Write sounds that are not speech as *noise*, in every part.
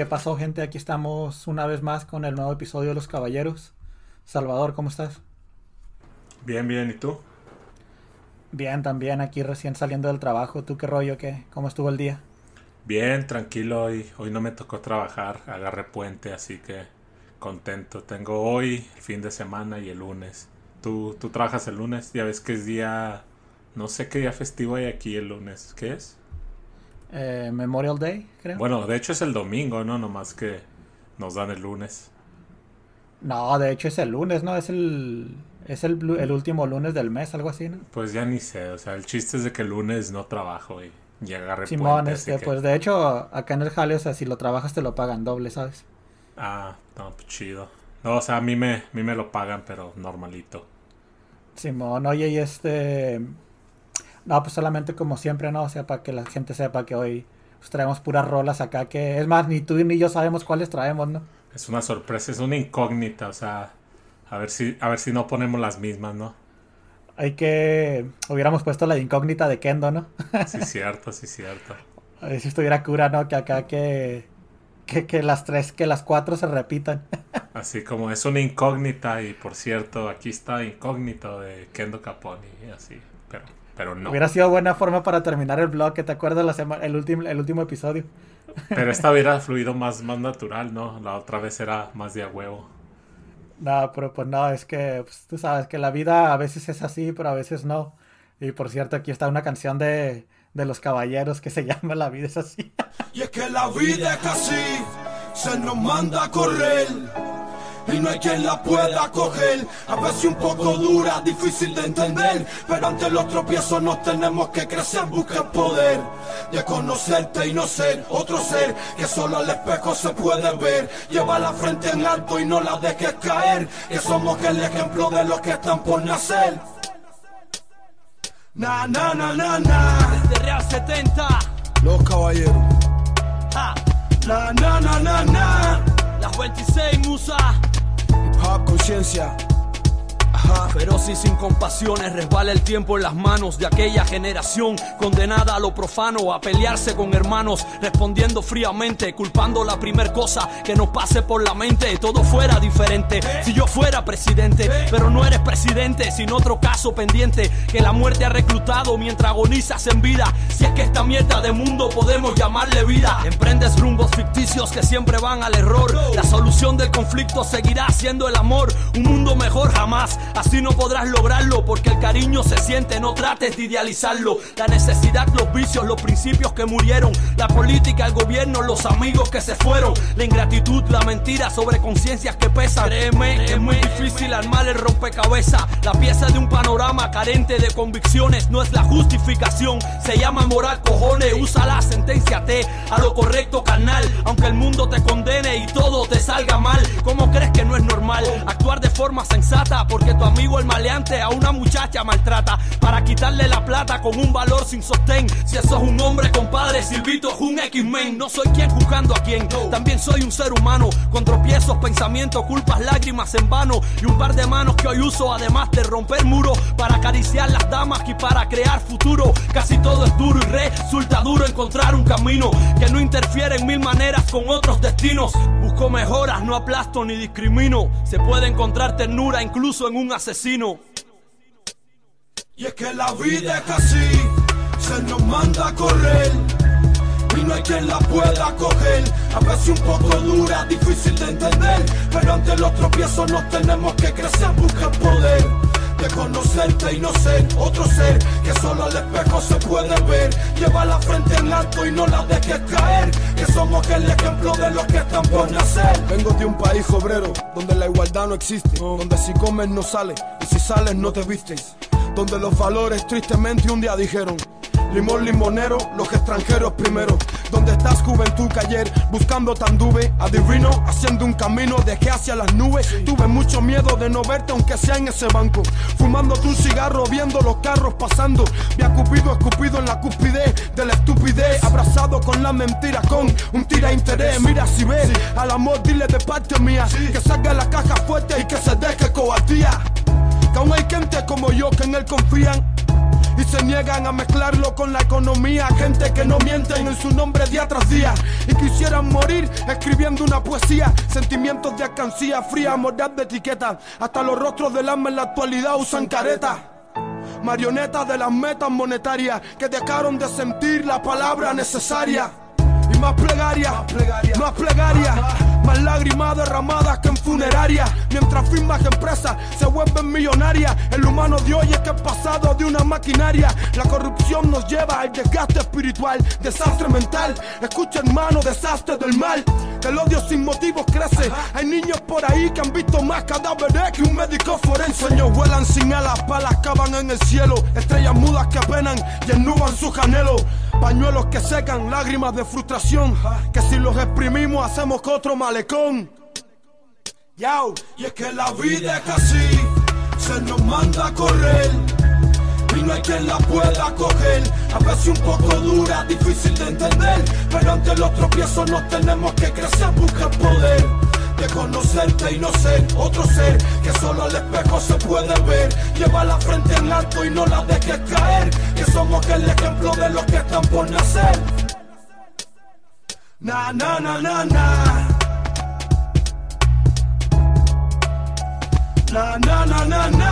¿qué pasó, gente? Aquí estamos una vez más con el nuevo episodio de Los Caballeros. Salvador, ¿cómo estás? Bien, bien, ¿y tú? Bien, también aquí recién saliendo del trabajo. ¿Tú qué rollo? ¿Qué? ¿Cómo estuvo el día? Bien, tranquilo. Hoy, hoy no me tocó trabajar, agarré puente, así que contento. Tengo hoy, el fin de semana y el lunes. ¿Tú, tú trabajas el lunes? Ya ves que es día... No sé qué día festivo hay aquí el lunes. ¿Qué es? Eh, Memorial Day, creo. Bueno, de hecho es el domingo, ¿no? Nomás que nos dan el lunes. No, de hecho es el lunes, ¿no? Es el es el, el último lunes del mes, algo así, ¿no? Pues ya ni sé, o sea, el chiste es de que el lunes no trabajo y, y agarré Simón, este, pues de hecho, acá en el jale, o sea, si lo trabajas te lo pagan doble, ¿sabes? Ah, no, pues chido. No, o sea, a mí me, a mí me lo pagan, pero normalito. Simón, oye, y este... No, pues solamente como siempre, ¿no? O sea, para que la gente sepa que hoy pues, traemos puras rolas acá, que es más, ni tú ni yo sabemos cuáles traemos, ¿no? Es una sorpresa, es una incógnita, o sea, a ver si, a ver si no ponemos las mismas, ¿no? Hay que. Hubiéramos puesto la incógnita de Kendo, ¿no? sí, *laughs* cierto, sí, cierto. A ver si estuviera cura, ¿no? Que acá que. Que, las tres, que las cuatro se repitan. *laughs* Así como es una incógnita, y por cierto, aquí está incógnito de Kendo Caponi, así, pero, pero no. Hubiera sido buena forma para terminar el blog, que te acuerdas la semana, el, último el último episodio. *laughs* Pero esta hubiera fluido más, más natural, ¿no? La otra vez era más de a huevo. No, pero pues no, es que pues, tú sabes que la vida a veces es así, pero a veces no. Y por cierto, aquí está una canción de, de los caballeros que se *laughs* llama La vida es así. Y es que la vida es así, se nos manda a correr y no hay quien la pueda coger. A veces un poco dura, difícil de entender, pero ante los tropiezos nos tenemos que crecer, buscar poder. De conocerte y no ser otro ser que solo al espejo se puede ver. Lleva la frente en alto y no la dejes caer, que somos el ejemplo de los que están por nacer. Na, na, na, na, na. Desde Real 70. Los caballeros. Na, na, na, na, na. Las 26 musa. Hip Hop conciencia. Feroz y sin compasiones resbala el tiempo en las manos de aquella generación condenada a lo profano, a pelearse con hermanos, respondiendo fríamente, culpando la primer cosa que nos pase por la mente. Todo fuera diferente si yo fuera presidente, pero no eres presidente sin otro caso pendiente que la muerte ha reclutado mientras agonizas en vida. Si es que esta mierda de mundo podemos llamarle vida, emprendes rumbos ficticios que siempre van al error. La solución del conflicto seguirá siendo el amor, un mundo mejor jamás. Así no podrás lograrlo porque el cariño se siente, no trates de idealizarlo. La necesidad, los vicios, los principios que murieron, la política, el gobierno, los amigos que se fueron, la ingratitud, la mentira sobre conciencias que pesan. Créeme, es muy difícil armar el rompecabezas. La pieza de un panorama carente de convicciones no es la justificación. Se llama moral, cojones, usa la sentencia T a lo correcto, carnal. Aunque el mundo te condene y todo te salga mal, ¿cómo crees que no es normal actuar de forma sensata? Porque tu amigo el maleante a una muchacha maltrata para quitarle la plata con un valor sin sostén. Si eso es un hombre, compadre, Silvito es un X-Men. No soy quien juzgando a quien, también soy un ser humano con tropiezos, pensamientos, culpas, lágrimas en vano y un par de manos que hoy uso además de romper muros para acariciar las damas y para crear futuro. Casi todo es duro y resulta duro encontrar un camino que no interfiere en mil maneras con otros destinos. Busco mejoras, no aplasto ni discrimino. Se puede encontrar ternura incluso en un asesino. Y es que la vida es así, se nos manda a correr. Y no hay quien la pueda coger. A veces un poco dura, difícil de entender. Pero ante los tropiezos nos tenemos que crecer, buscar poder de conocerte y no ser otro ser que solo al espejo se puede ver. Lleva la frente en alto y no la dejes caer, que somos el ejemplo de los que están por nacer. Vengo de un país obrero donde la igualdad no existe, donde si comes no sales y si sales no te vistes, donde los valores tristemente un día dijeron limón limonero, los extranjeros primero. Donde estás juventud que buscando tanduve, adivino, haciendo un camino de que hacia las nubes. Tuve mucho miedo de no verte aunque sea en ese banco. Fumándote un cigarro, viendo los carros pasando. Me ha cupido, escupido en la cúspide de la estupidez. Abrazado con la mentira, con un tira interés. Mira si ves al amor, dile de parte mía. Que salga la caja en él confían y se niegan a mezclarlo con la economía. Gente que no mienten en su nombre día tras día y quisieran morir escribiendo una poesía. Sentimientos de alcancía fría, mordaz de etiqueta. Hasta los rostros del alma en la actualidad usan careta. Marionetas de las metas monetarias que dejaron de sentir la palabra necesaria. Y más plegaria, más plegaria, más lágrimas derramadas que en funeraria. Mientras firmas empresas se vuelven millonarias, el humano de hoy es que es pasado de una maquinaria. La corrupción nos lleva al desgaste espiritual, desastre mental. Escucha hermano, desastre del mal. El odio sin motivos crece. Hay niños por ahí que han visto más cadáveres que un médico forense. Sueños vuelan sin alas, balas cavan en el cielo. Estrellas mudas que apenan y ennuban sus anhelos. Pañuelos que secan, lágrimas de frustración. Que si los exprimimos hacemos otro malecón. Y es que la vida es así, se nos manda a correr. Y no hay quien la pueda coger. A veces un poco dura, difícil de entender. Pero ante los tropiezos nos tenemos que crecer, buscar poder. De conocerte y no ser otro ser que solo al espejo se puede ver. Lleva la frente en alto y no la dejes caer. Que somos el ejemplo de los que están por nacer. Na, na, na, na, na. Na, na, na, na, na.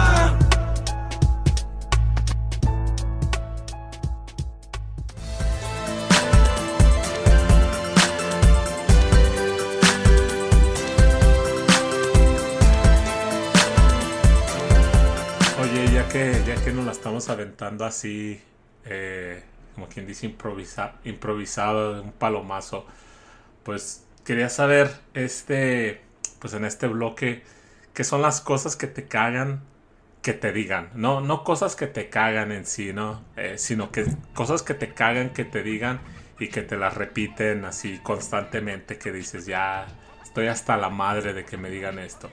Oye, ya que, ya que nos la estamos aventando así, eh, como quien dice, improvisa, improvisado, un palomazo, pues quería saber, este, pues en este bloque, qué son las cosas que te cagan que te digan. No, no cosas que te cagan en sí, ¿no? Eh, sino que cosas que te cagan que te digan y que te las repiten así constantemente, que dices, ya estoy hasta la madre de que me digan esto.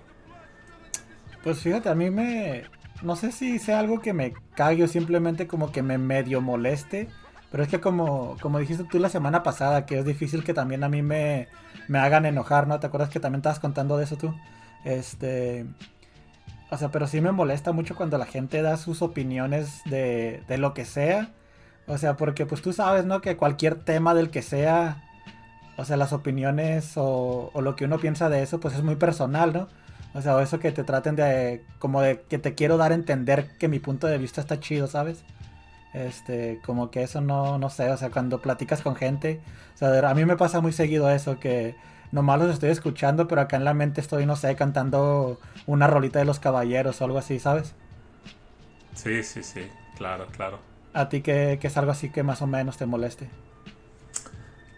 Pues fíjate, a mí me. No sé si sea algo que me cague o simplemente como que me medio moleste. Pero es que como, como dijiste tú la semana pasada, que es difícil que también a mí me, me hagan enojar, ¿no? ¿Te acuerdas que también estabas contando de eso tú? Este. O sea, pero sí me molesta mucho cuando la gente da sus opiniones de, de lo que sea. O sea, porque pues tú sabes, ¿no? Que cualquier tema del que sea, o sea, las opiniones o, o lo que uno piensa de eso, pues es muy personal, ¿no? O sea, o eso que te traten de, como de que te quiero dar a entender que mi punto de vista está chido, ¿sabes? Este, como que eso no, no sé, o sea, cuando platicas con gente, o sea, a mí me pasa muy seguido eso, que nomás los estoy escuchando, pero acá en la mente estoy, no sé, cantando una rolita de los caballeros o algo así, ¿sabes? Sí, sí, sí, claro, claro. A ti que, es algo así que más o menos te moleste.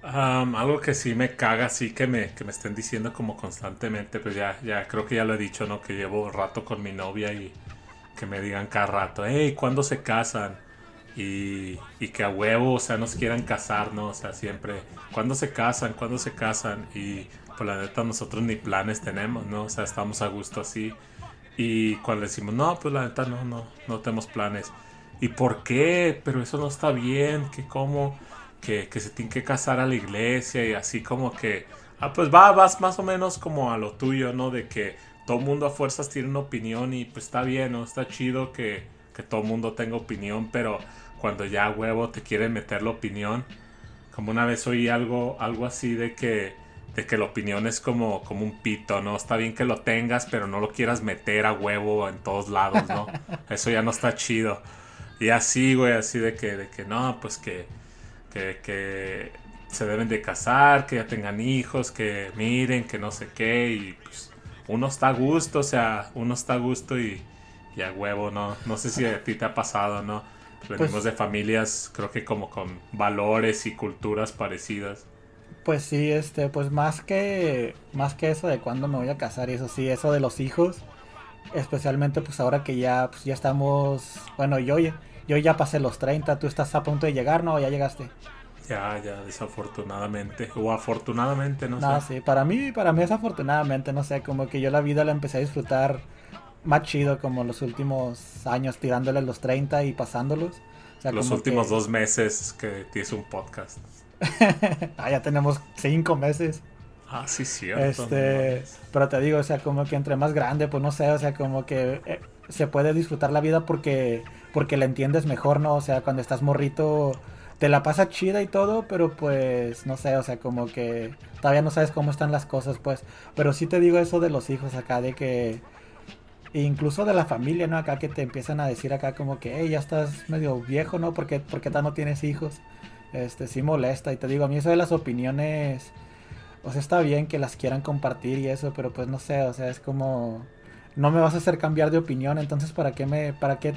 Um, algo que sí me caga, sí que me, que me estén diciendo como constantemente, pues ya, ya creo que ya lo he dicho, ¿no? Que llevo rato con mi novia y que me digan cada rato, hey, ¿cuándo se casan? Y, y que a huevo, o sea, nos quieran casar, ¿no? O sea, siempre, ¿cuándo se casan? ¿Cuándo se casan? Y pues la neta nosotros ni planes tenemos, ¿no? O sea, estamos a gusto así. Y cuando decimos, no, pues la neta no, no, no tenemos planes. ¿Y por qué? Pero eso no está bien, que cómo que, que, se tiene que casar a la iglesia y así como que, ah, pues va, vas más o menos como a lo tuyo, ¿no? De que todo mundo a fuerzas tiene una opinión y pues está bien, ¿no? Está chido que, que todo mundo tenga opinión, pero cuando ya huevo te quieren meter la opinión, como una vez oí algo, algo así de que, de que la opinión es como, como un pito, ¿no? Está bien que lo tengas, pero no lo quieras meter a huevo en todos lados, ¿no? *laughs* Eso ya no está chido. Y así, güey, así de que, de que no, pues que que, que, se deben de casar, que ya tengan hijos, que miren, que no sé qué, y pues uno está a gusto, o sea, uno está a gusto y, y a huevo, ¿no? No sé si a ti te ha pasado, ¿no? Venimos pues, de familias, creo que como con valores y culturas parecidas. Pues sí, este, pues más que, más que eso de cuándo me voy a casar y eso sí, eso de los hijos, especialmente pues ahora que ya, pues ya estamos, bueno, yo yo ya pasé los 30, tú estás a punto de llegar, ¿no? Ya llegaste. Ya, ya, desafortunadamente. O afortunadamente, no, no sé. sí, para mí, para mí desafortunadamente, no sé, como que yo la vida la empecé a disfrutar más chido como los últimos años, tirándole los 30 y pasándolos. O sea, los últimos que... dos meses que tienes un podcast. *laughs* ah, ya tenemos cinco meses. Ah, sí, cierto. Este, pero te digo, o sea, como que entre más grande, pues no sé, o sea, como que eh, se puede disfrutar la vida porque, porque la entiendes mejor, ¿no? O sea, cuando estás morrito, te la pasa chida y todo, pero pues, no sé, o sea, como que todavía no sabes cómo están las cosas, pues. Pero sí te digo eso de los hijos acá, de que incluso de la familia, ¿no? Acá que te empiezan a decir acá como que, hey, ya estás medio viejo, ¿no? Porque, porque no tienes hijos. Este, sí molesta. Y te digo, a mí eso de las opiniones, o sea, está bien que las quieran compartir y eso, pero pues no sé, o sea, es como, no me vas a hacer cambiar de opinión, entonces ¿para qué me, para qué,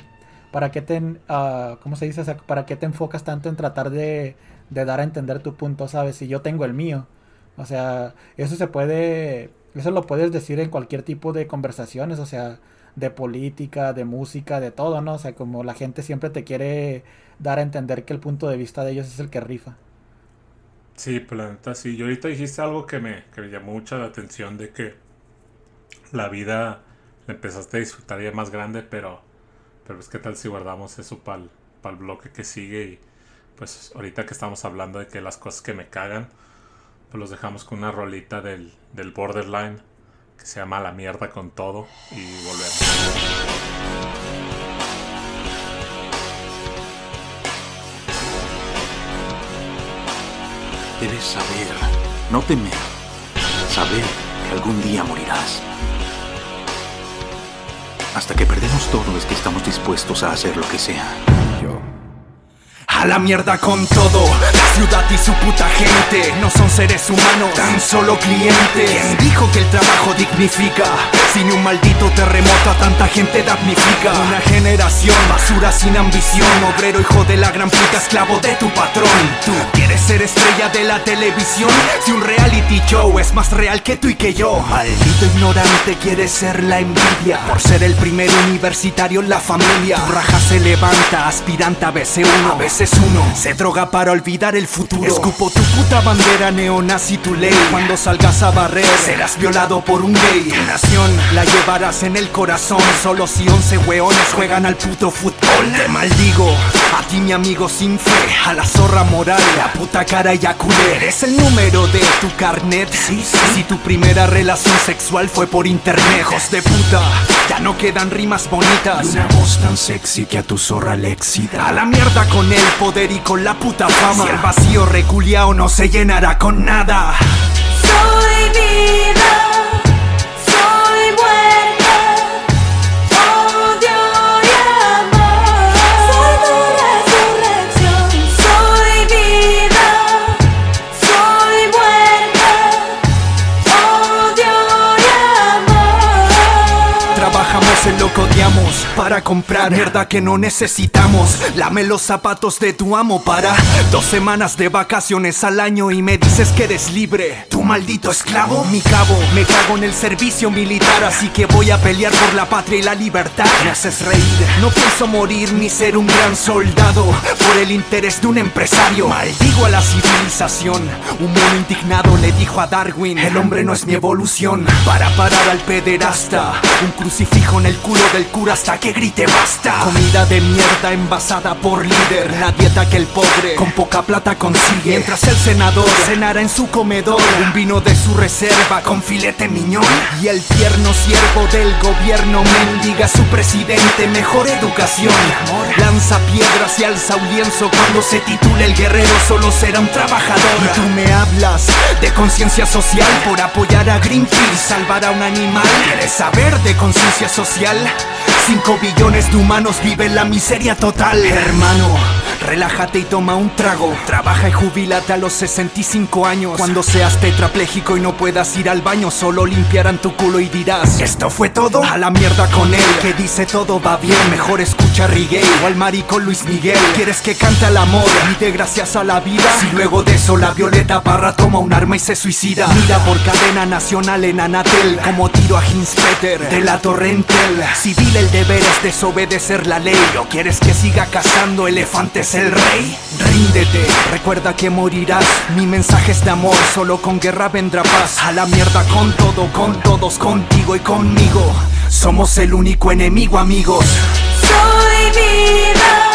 para qué te, uh, ¿cómo se dice? O sea, ¿para qué te enfocas tanto en tratar de, de dar a entender tu punto, sabes? Si yo tengo el mío. O sea, eso se puede eso lo puedes decir en cualquier tipo de conversaciones, o sea, de política, de música, de todo, ¿no? O sea, como la gente siempre te quiere dar a entender que el punto de vista de ellos es el que rifa. Sí, pues, sí. Y ahorita dijiste algo que me, que me llamó mucho la atención de que la vida la empezaste a disfrutar ya más grande, pero, pero pues qué tal si guardamos eso para el bloque que sigue y pues ahorita que estamos hablando de que las cosas que me cagan, pues los dejamos con una rolita del, del Borderline que se llama La mierda con todo y volvemos. Debes saber, no temer, saber que algún día morirás. Hasta que perdemos todo es que estamos dispuestos a hacer lo que sea. A la mierda con todo, la ciudad y su puta gente no son seres humanos, tan solo clientes. ¿Quién dijo que el trabajo dignifica? Sin un maldito terremoto a tanta gente damnifica. Una generación basura sin ambición, obrero hijo de la gran puta, esclavo de tu patrón. Tú quieres ser estrella de la televisión, si un reality show es más real que tú y que yo. Maldito ignorante quiere ser la envidia por ser el primer universitario en la familia. Tu raja se levanta, aspirante a BC1, a veces uno. Se droga para olvidar el futuro. Escupo tu puta bandera neonazi tu ley. Cuando salgas a barrer Serás violado por un gay. Tu nación la llevarás en el corazón. Solo si once weones juegan al puto fútbol. Te maldigo. A ti mi amigo sin fe. A la zorra moral La puta cara y culé. Eres el número de tu carnet. Sí, sí. Si tu primera relación sexual fue por internet Hijos de puta Ya no quedan rimas bonitas Una voz tan sexy que a tu zorra le excita A la mierda con él poder y con la puta fama. Si el vacío reculiao no se llenará con nada. Soy vida. Comprar mierda que no necesitamos. Lame los zapatos de tu amo para dos semanas de vacaciones al año y me dices que eres libre. Tu maldito esclavo, mi cabo, me cago en el servicio militar, así que voy a pelear por la patria y la libertad. Me haces reír, no pienso morir ni ser un gran soldado por el interés de un empresario. Maldigo a la civilización. Un mono indignado le dijo a Darwin: El hombre no es mi evolución. Para parar al pederasta, un crucifijo en el culo del cura hasta que grite basta. Comida de mierda envasada por líder. La dieta que el pobre con poca plata consigue. Mientras el senador cenara en su comedor un vino de su reserva con filete miñón. Y el tierno siervo del gobierno mendiga a su presidente mejor educación. Lanza piedras y alza un lienzo cuando se titule el guerrero solo será un trabajador. Y tú me hablas de conciencia social por apoyar a Greenpeace, salvar a un animal. ¿Quieres saber de conciencia social? 5 billones de humanos viven la miseria total. Hermano, relájate y toma un trago. Trabaja y jubilate a los 65 años. Cuando seas tetrapléjico y no puedas ir al baño, solo limpiarán tu culo y dirás: ¿Esto fue todo? A la mierda con él, que dice todo va bien. Mejor escucha Riguey o al marico Luis Miguel. ¿Quieres que cante al amor y de gracias a la vida? Si luego de eso la Violeta Parra toma un arma y se suicida. Mira por cadena nacional en Anatel, como tiro a Hinspeter de la Torrentel. Civil el deber es desobedecer la ley. ¿O quieres que siga cazando elefantes el rey? Ríndete, recuerda que morirás. Mi mensaje es de amor, solo con guerra vendrá paz. A la mierda con todo, con todos, contigo y conmigo. Somos el único enemigo, amigos. Soy vida.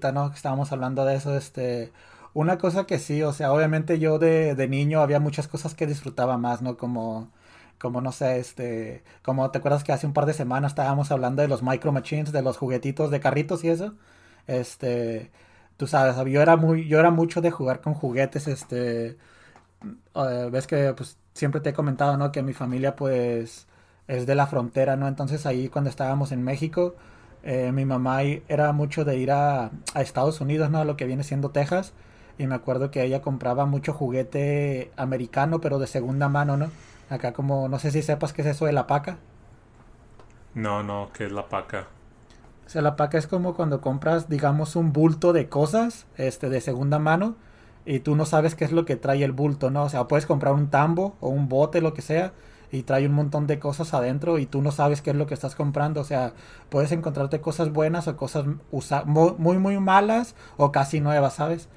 Que estábamos hablando de eso, este... Una cosa que sí, o sea, obviamente yo de, de niño había muchas cosas que disfrutaba más, ¿no? Como, como no sé, este, como te acuerdas que hace un par de semanas estábamos hablando de los micro machines, de los juguetitos de carritos y eso. Este, tú sabes, yo era muy, yo era mucho de jugar con juguetes, este, eh, ves que pues siempre te he comentado, ¿no? Que mi familia pues es de la frontera, ¿no? Entonces ahí cuando estábamos en México, eh, mi mamá era mucho de ir a, a Estados Unidos, ¿no? A lo que viene siendo Texas. Y me acuerdo que ella compraba mucho juguete americano, pero de segunda mano, ¿no? Acá como, no sé si sepas qué es eso de la paca. No, no, que es la paca. O sea, la paca es como cuando compras, digamos, un bulto de cosas, este, de segunda mano, y tú no sabes qué es lo que trae el bulto, ¿no? O sea, puedes comprar un tambo o un bote, lo que sea, y trae un montón de cosas adentro y tú no sabes qué es lo que estás comprando. O sea, puedes encontrarte cosas buenas o cosas muy, muy malas o casi nuevas, ¿sabes?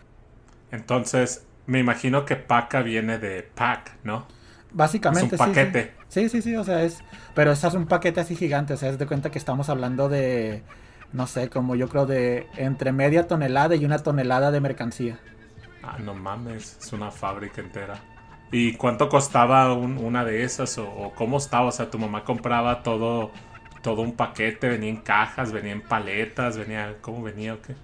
Entonces, me imagino que paca viene de pack, ¿no? Básicamente, Es un sí, sí. paquete. Sí, sí, sí, o sea, es... Pero es un paquete así gigante, o sea, es de cuenta que estamos hablando de, no sé, como yo creo de entre media tonelada y una tonelada de mercancía. Ah, no mames, es una fábrica entera. ¿Y cuánto costaba un- una de esas? O, o cómo estaba? O sea, tu mamá compraba todo, todo un paquete, venía en cajas, venía en paletas, venía... ¿Cómo venía o qué?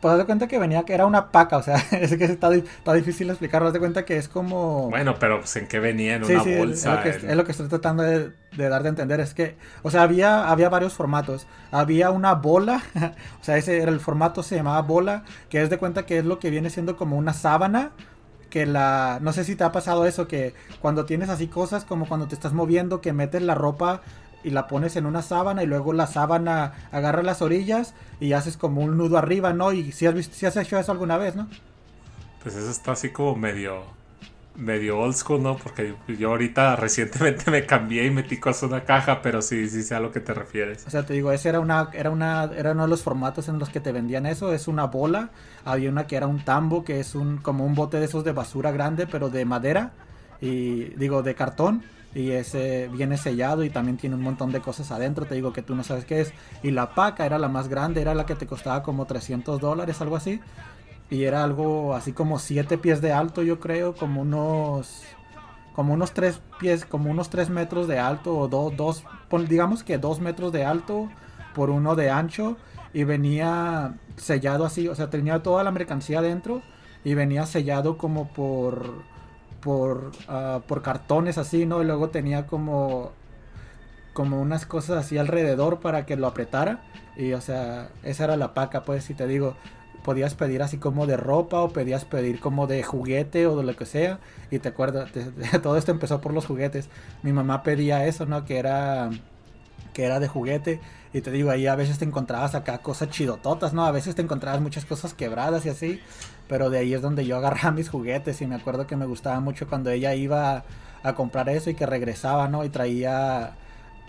Pues haz de cuenta que venía, que era una paca, o sea, *laughs* es que está, está difícil explicarlo, haz de cuenta que es como... Bueno, pero pues en qué venía, en Sí, una sí, bolsa. es, lo que, en- es lo que estoy tratando de, de dar de entender. Es que, o sea, había, había varios formatos. Había una bola, *laughs* o sea, ese era el formato, se llamaba bola, que es de cuenta que es lo que viene siendo como una sábana. Que la. No sé si te ha pasado eso, que cuando tienes así cosas, como cuando te estás moviendo, que metes la ropa y la pones en una sábana y luego la sábana agarra las orillas y haces como un nudo arriba, ¿no? Y si has, visto, si has hecho eso alguna vez, ¿no? Pues eso está así como medio medio old school, ¿no? Porque yo ahorita recientemente *laughs* me cambié y metí cosas en una caja, pero sí, sí sé a lo que te refieres. O sea, te digo, ese era una, era una, era uno de los formatos en los que te vendían eso, es una bola, había una que era un tambo, que es un, como un bote de esos de basura grande, pero de madera, y digo, de cartón, y ese viene sellado y también tiene un montón de cosas adentro, te digo que tú no sabes qué es, y la paca era la más grande, era la que te costaba como 300 dólares, algo así, y era algo así como 7 pies de alto, yo creo, como unos como unos tres pies, como unos tres metros de alto o dos, dos, digamos que dos metros de alto por uno de ancho y venía sellado así, o sea, tenía toda la mercancía dentro y venía sellado como por por ah, por cartones así, ¿no? Y luego tenía como como unas cosas así alrededor para que lo apretara y o sea, esa era la paca, pues si te digo, podías pedir así como de ropa o podías pedir como de juguete o de lo que sea y te acuerdas, *laughs* todo esto empezó por los juguetes. Mi mamá pedía eso, ¿no? Que era que era de juguete y te digo, ahí a veces te encontrabas acá cosas chidototas, ¿no? A veces te encontrabas muchas cosas quebradas y así, pero de ahí es donde yo agarraba mis juguetes y me acuerdo que me gustaba mucho cuando ella iba a comprar eso y que regresaba, ¿no? Y traía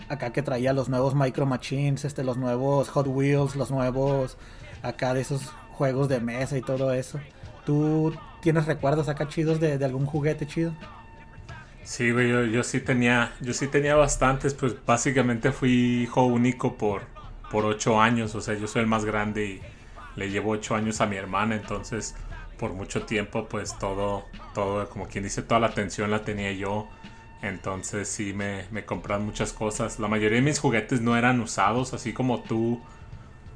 acá que traía los nuevos Micro Machines, este, los nuevos Hot Wheels, los nuevos acá de esos juegos de mesa y todo eso. ¿Tú tienes recuerdos acá chidos de, algún juguete chido? Sí, güey, yo, yo sí tenía, yo sí tenía bastantes, pues básicamente fui hijo único por, por ocho años, o sea, yo soy el más grande y le llevo ocho años a mi hermana, entonces por mucho tiempo, pues todo, todo, como quien dice, toda la atención la tenía yo, entonces sí me, me compraban muchas cosas. La mayoría de mis juguetes no eran usados, así como tú,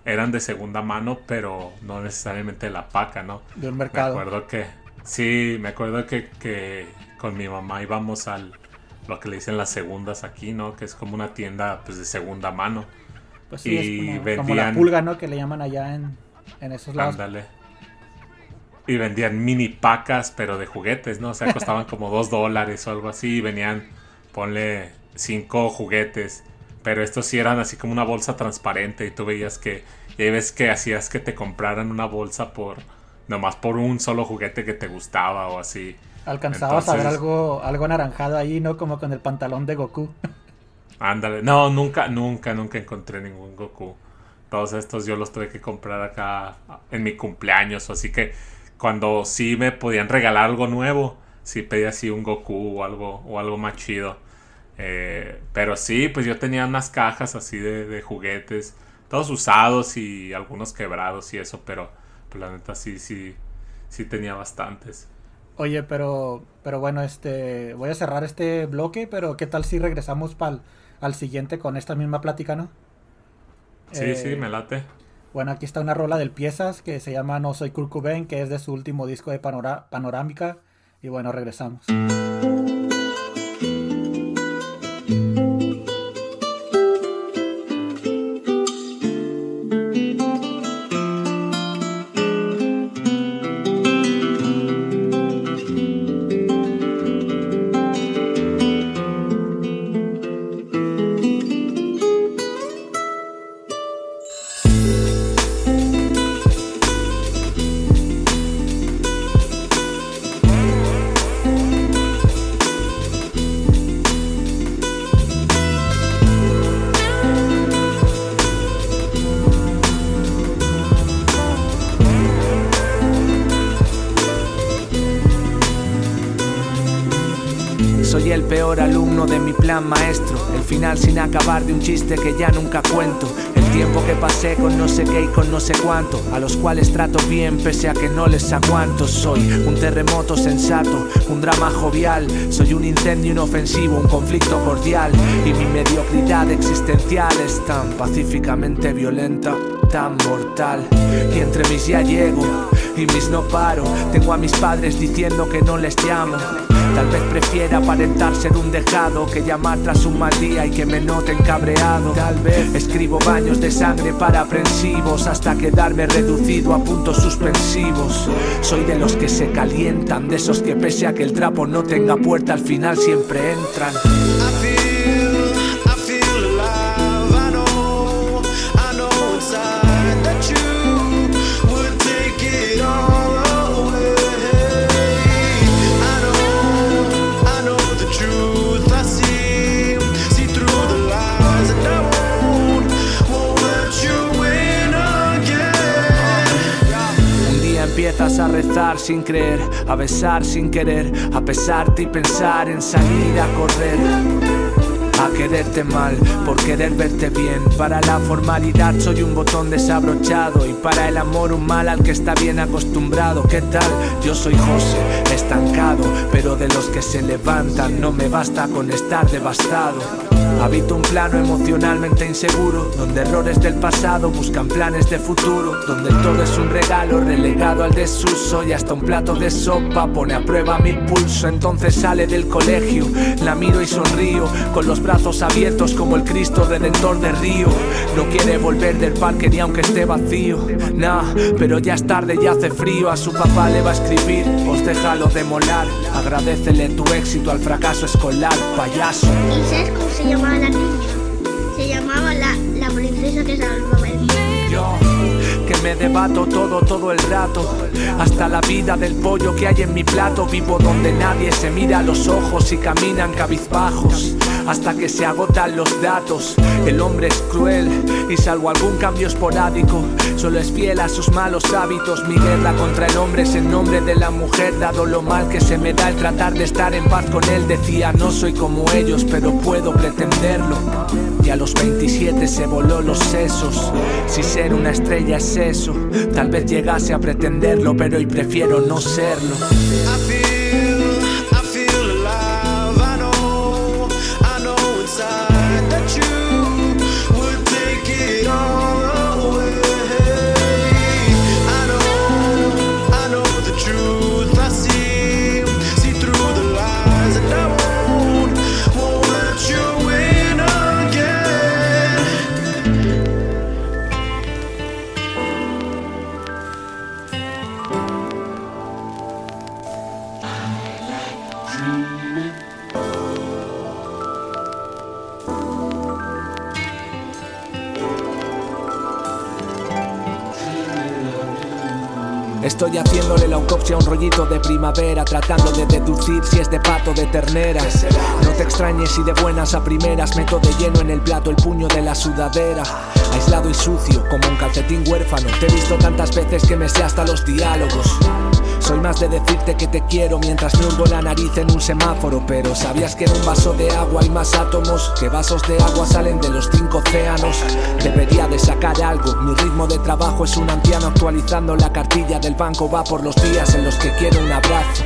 eran de segunda mano, pero no necesariamente de la paca, ¿no? De un Me mercado. acuerdo que, sí, me acuerdo que, que con mi mamá íbamos al, lo que le dicen las segundas aquí, ¿no? Que es como una tienda pues de segunda mano. Pues sí, y es como, como la vendían- pulga, ¿no? Que le llaman allá en, en esos lados. Ándale. Y vendían mini pacas, pero de juguetes, ¿no? O sea, costaban *laughs* como dos dólares o algo así. Y venían, ponle, cinco juguetes. Pero estos sí eran así como una bolsa transparente. Y tú veías que, y veces que hacías que te compraran una bolsa por, nomás por un solo juguete que te gustaba o así. Alcanzabas a ver algo, algo anaranjado ahí, ¿no? Como con el pantalón de Goku. Ándale. No, nunca, nunca, nunca encontré ningún Goku. Todos estos yo los tuve que comprar acá en mi cumpleaños. Así que cuando sí me podían regalar algo nuevo, sí pedía así un Goku o algo, o algo más chido. Eh, pero sí, pues yo tenía unas cajas así de, de juguetes. todos usados y algunos quebrados y eso, pero, pero la neta sí, sí, sí tenía bastantes. Oye, pero, pero bueno, este, voy a cerrar este bloque, pero ¿qué tal si regresamos pal, al siguiente con esta misma plática, no? Sí, Eh, sí, me late. Bueno, aquí está una rola del Piezas que se llama No Soy Kurt Cobain, que es de su último disco de Panora- Panorámica. Y bueno, regresamos. Sin acabar de un chiste que ya nunca cuento. El tiempo que pasé con no sé qué y con no sé cuánto. A los cuales trato bien pese a que no les aguanto. Soy un terremoto sensato, un drama jovial. Soy un incendio inofensivo, un conflicto cordial. Y mi mediocridad existencial es tan pacíficamente violenta, tan mortal. Y entre mis ya llego y mis no paro. Tengo a mis padres diciendo que no les llamo. Tal vez prefiera aparentar ser un dejado que llamar tras un mal día y que me noten cabreado. Tal vez escribo baños de sangre para aprensivos hasta quedarme reducido a puntos suspensivos. Soy de los que se calientan, de esos que pese a que el trapo no tenga puerta al final siempre entran. A rezar sin creer, a besar sin querer, a pesarte y pensar en salir a correr. A quererte mal, por querer verte bien. Para la formalidad soy un botón desabrochado. Y para el amor un mal al que está bien acostumbrado. ¿Qué tal? Yo soy José, estancado. Pero de los que se levantan, no me basta con estar devastado. Habito un plano emocionalmente inseguro, donde errores del pasado buscan planes de futuro, donde todo es un regalo relegado al desuso y hasta un plato de sopa pone a prueba mi pulso. Entonces sale del colegio, la miro y sonrío, con los brazos abiertos como el Cristo redentor de Río. No quiere volver del parque ni aunque esté vacío, nah, pero ya es tarde y hace frío. A su papá le va a escribir, os déjalo de molar, agradecele tu éxito al fracaso escolar, payaso. ¿Y sabes cómo se la? Se llamaba la, la princesa que salvaba el mundo. Me debato todo, todo el rato. Hasta la vida del pollo que hay en mi plato. Vivo donde nadie se mira los ojos y caminan cabizbajos. Hasta que se agotan los datos. El hombre es cruel y salvo algún cambio esporádico, solo es fiel a sus malos hábitos. Mi guerra contra el hombre es en nombre de la mujer, dado lo mal que se me da el tratar de estar en paz con él. Decía, no soy como ellos, pero puedo pretenderlo. Y a los 27 se voló los sesos. Si ser una estrella es tal vez llegase a pretenderlo, pero hoy prefiero no serlo. Estoy haciéndole la autopsia a un rollito de primavera, tratando de deducir si es de pato de ternera. No te extrañes si de buenas a primeras meto de lleno en el plato el puño de la sudadera. Aislado y sucio, como un calcetín huérfano. Te he visto tantas veces que me sé hasta los diálogos. Soy más de decirte que te quiero mientras me hurgo la nariz en un semáforo. Pero ¿sabías que en un vaso de agua hay más átomos? Que vasos de agua salen de los cinco océanos. Debería de sacar algo. Mi ritmo de trabajo es un anciano actualizando la cartilla del banco. Va por los días en los que quiero un abrazo.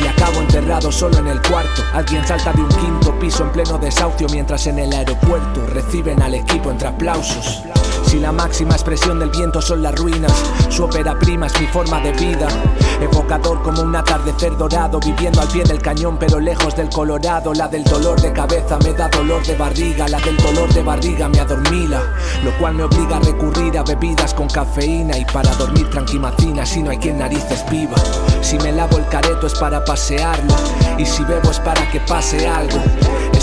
Y acabo enterrado solo en el cuarto. Alguien salta de un quinto piso en pleno desahucio mientras en el aeropuerto reciben al equipo entre aplausos. Si la máxima expresión del viento son las ruinas, su ópera prima es mi forma de vida. Evocador como un atardecer dorado, viviendo al pie del cañón pero lejos del Colorado. La del dolor de cabeza me da dolor de barriga, la del dolor de barriga me adormila. Lo cual me obliga a recurrir a bebidas con cafeína y para dormir tranquimacina si no hay quien narices viva. Si me lavo el careto es para pasearlo y si bebo es para que pase algo.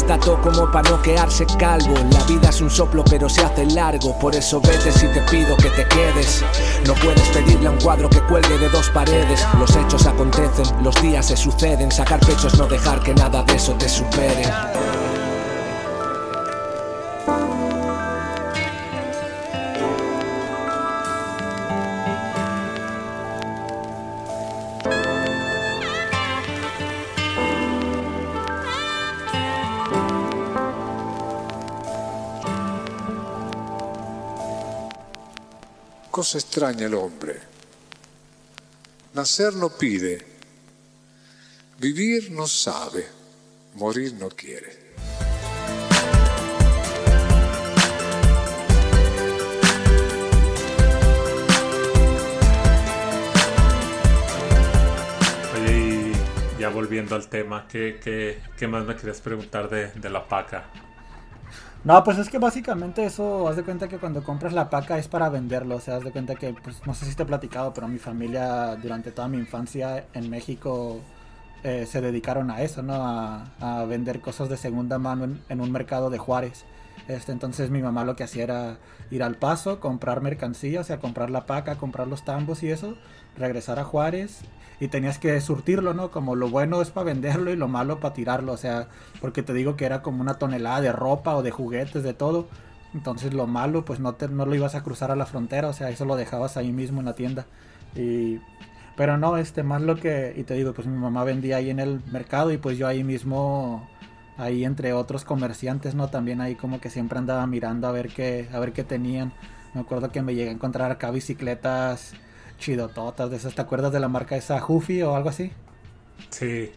Todo como para no quedarse calvo. La vida es un soplo pero se hace largo, por eso vete si te pido que te quedes. No puedes pedirle a un cuadro que cuelgue de dos paredes. Los hechos acontecen, los días se suceden. Sacar pechos, no dejar que nada de eso te supere. Cosa extraña el hombre. Nacer no pide, vivir no sabe, morir no quiere. Oye, ya volviendo al tema, ¿qué, qué, qué más me querías preguntar de, de la paca? No, pues es que básicamente eso, haz de cuenta que cuando compras la paca es para venderlo, o sea, haz de cuenta que, pues no sé si te he platicado, pero mi familia durante toda mi infancia en México eh, se dedicaron a eso, ¿no? A, vender cosas de segunda mano en, en un mercado de Juárez. Este, entonces mi mamá lo que hacía era ir al paso, comprar mercancía, o sea, comprar la paca, comprar los tambos y eso, regresar a Juárez y tenías que surtirlo, ¿no? Como lo bueno es para venderlo y lo malo para tirarlo, o sea, porque te digo que era como una tonelada de ropa o de juguetes, de todo. Entonces lo malo, pues no, te, no lo ibas a cruzar a la frontera, o sea, eso lo dejabas ahí mismo en la tienda. Y, pero no, este, más lo que, y te digo, pues mi mamá vendía ahí en el mercado y pues yo ahí mismo, ahí entre otros comerciantes, ¿no? También ahí como que siempre andaba mirando a ver qué, a ver qué tenían. Me acuerdo que me llegué a encontrar acá bicicletas chidototas de esas. ¿Te acuerdas de la marca esa Huffy o algo así? Sí.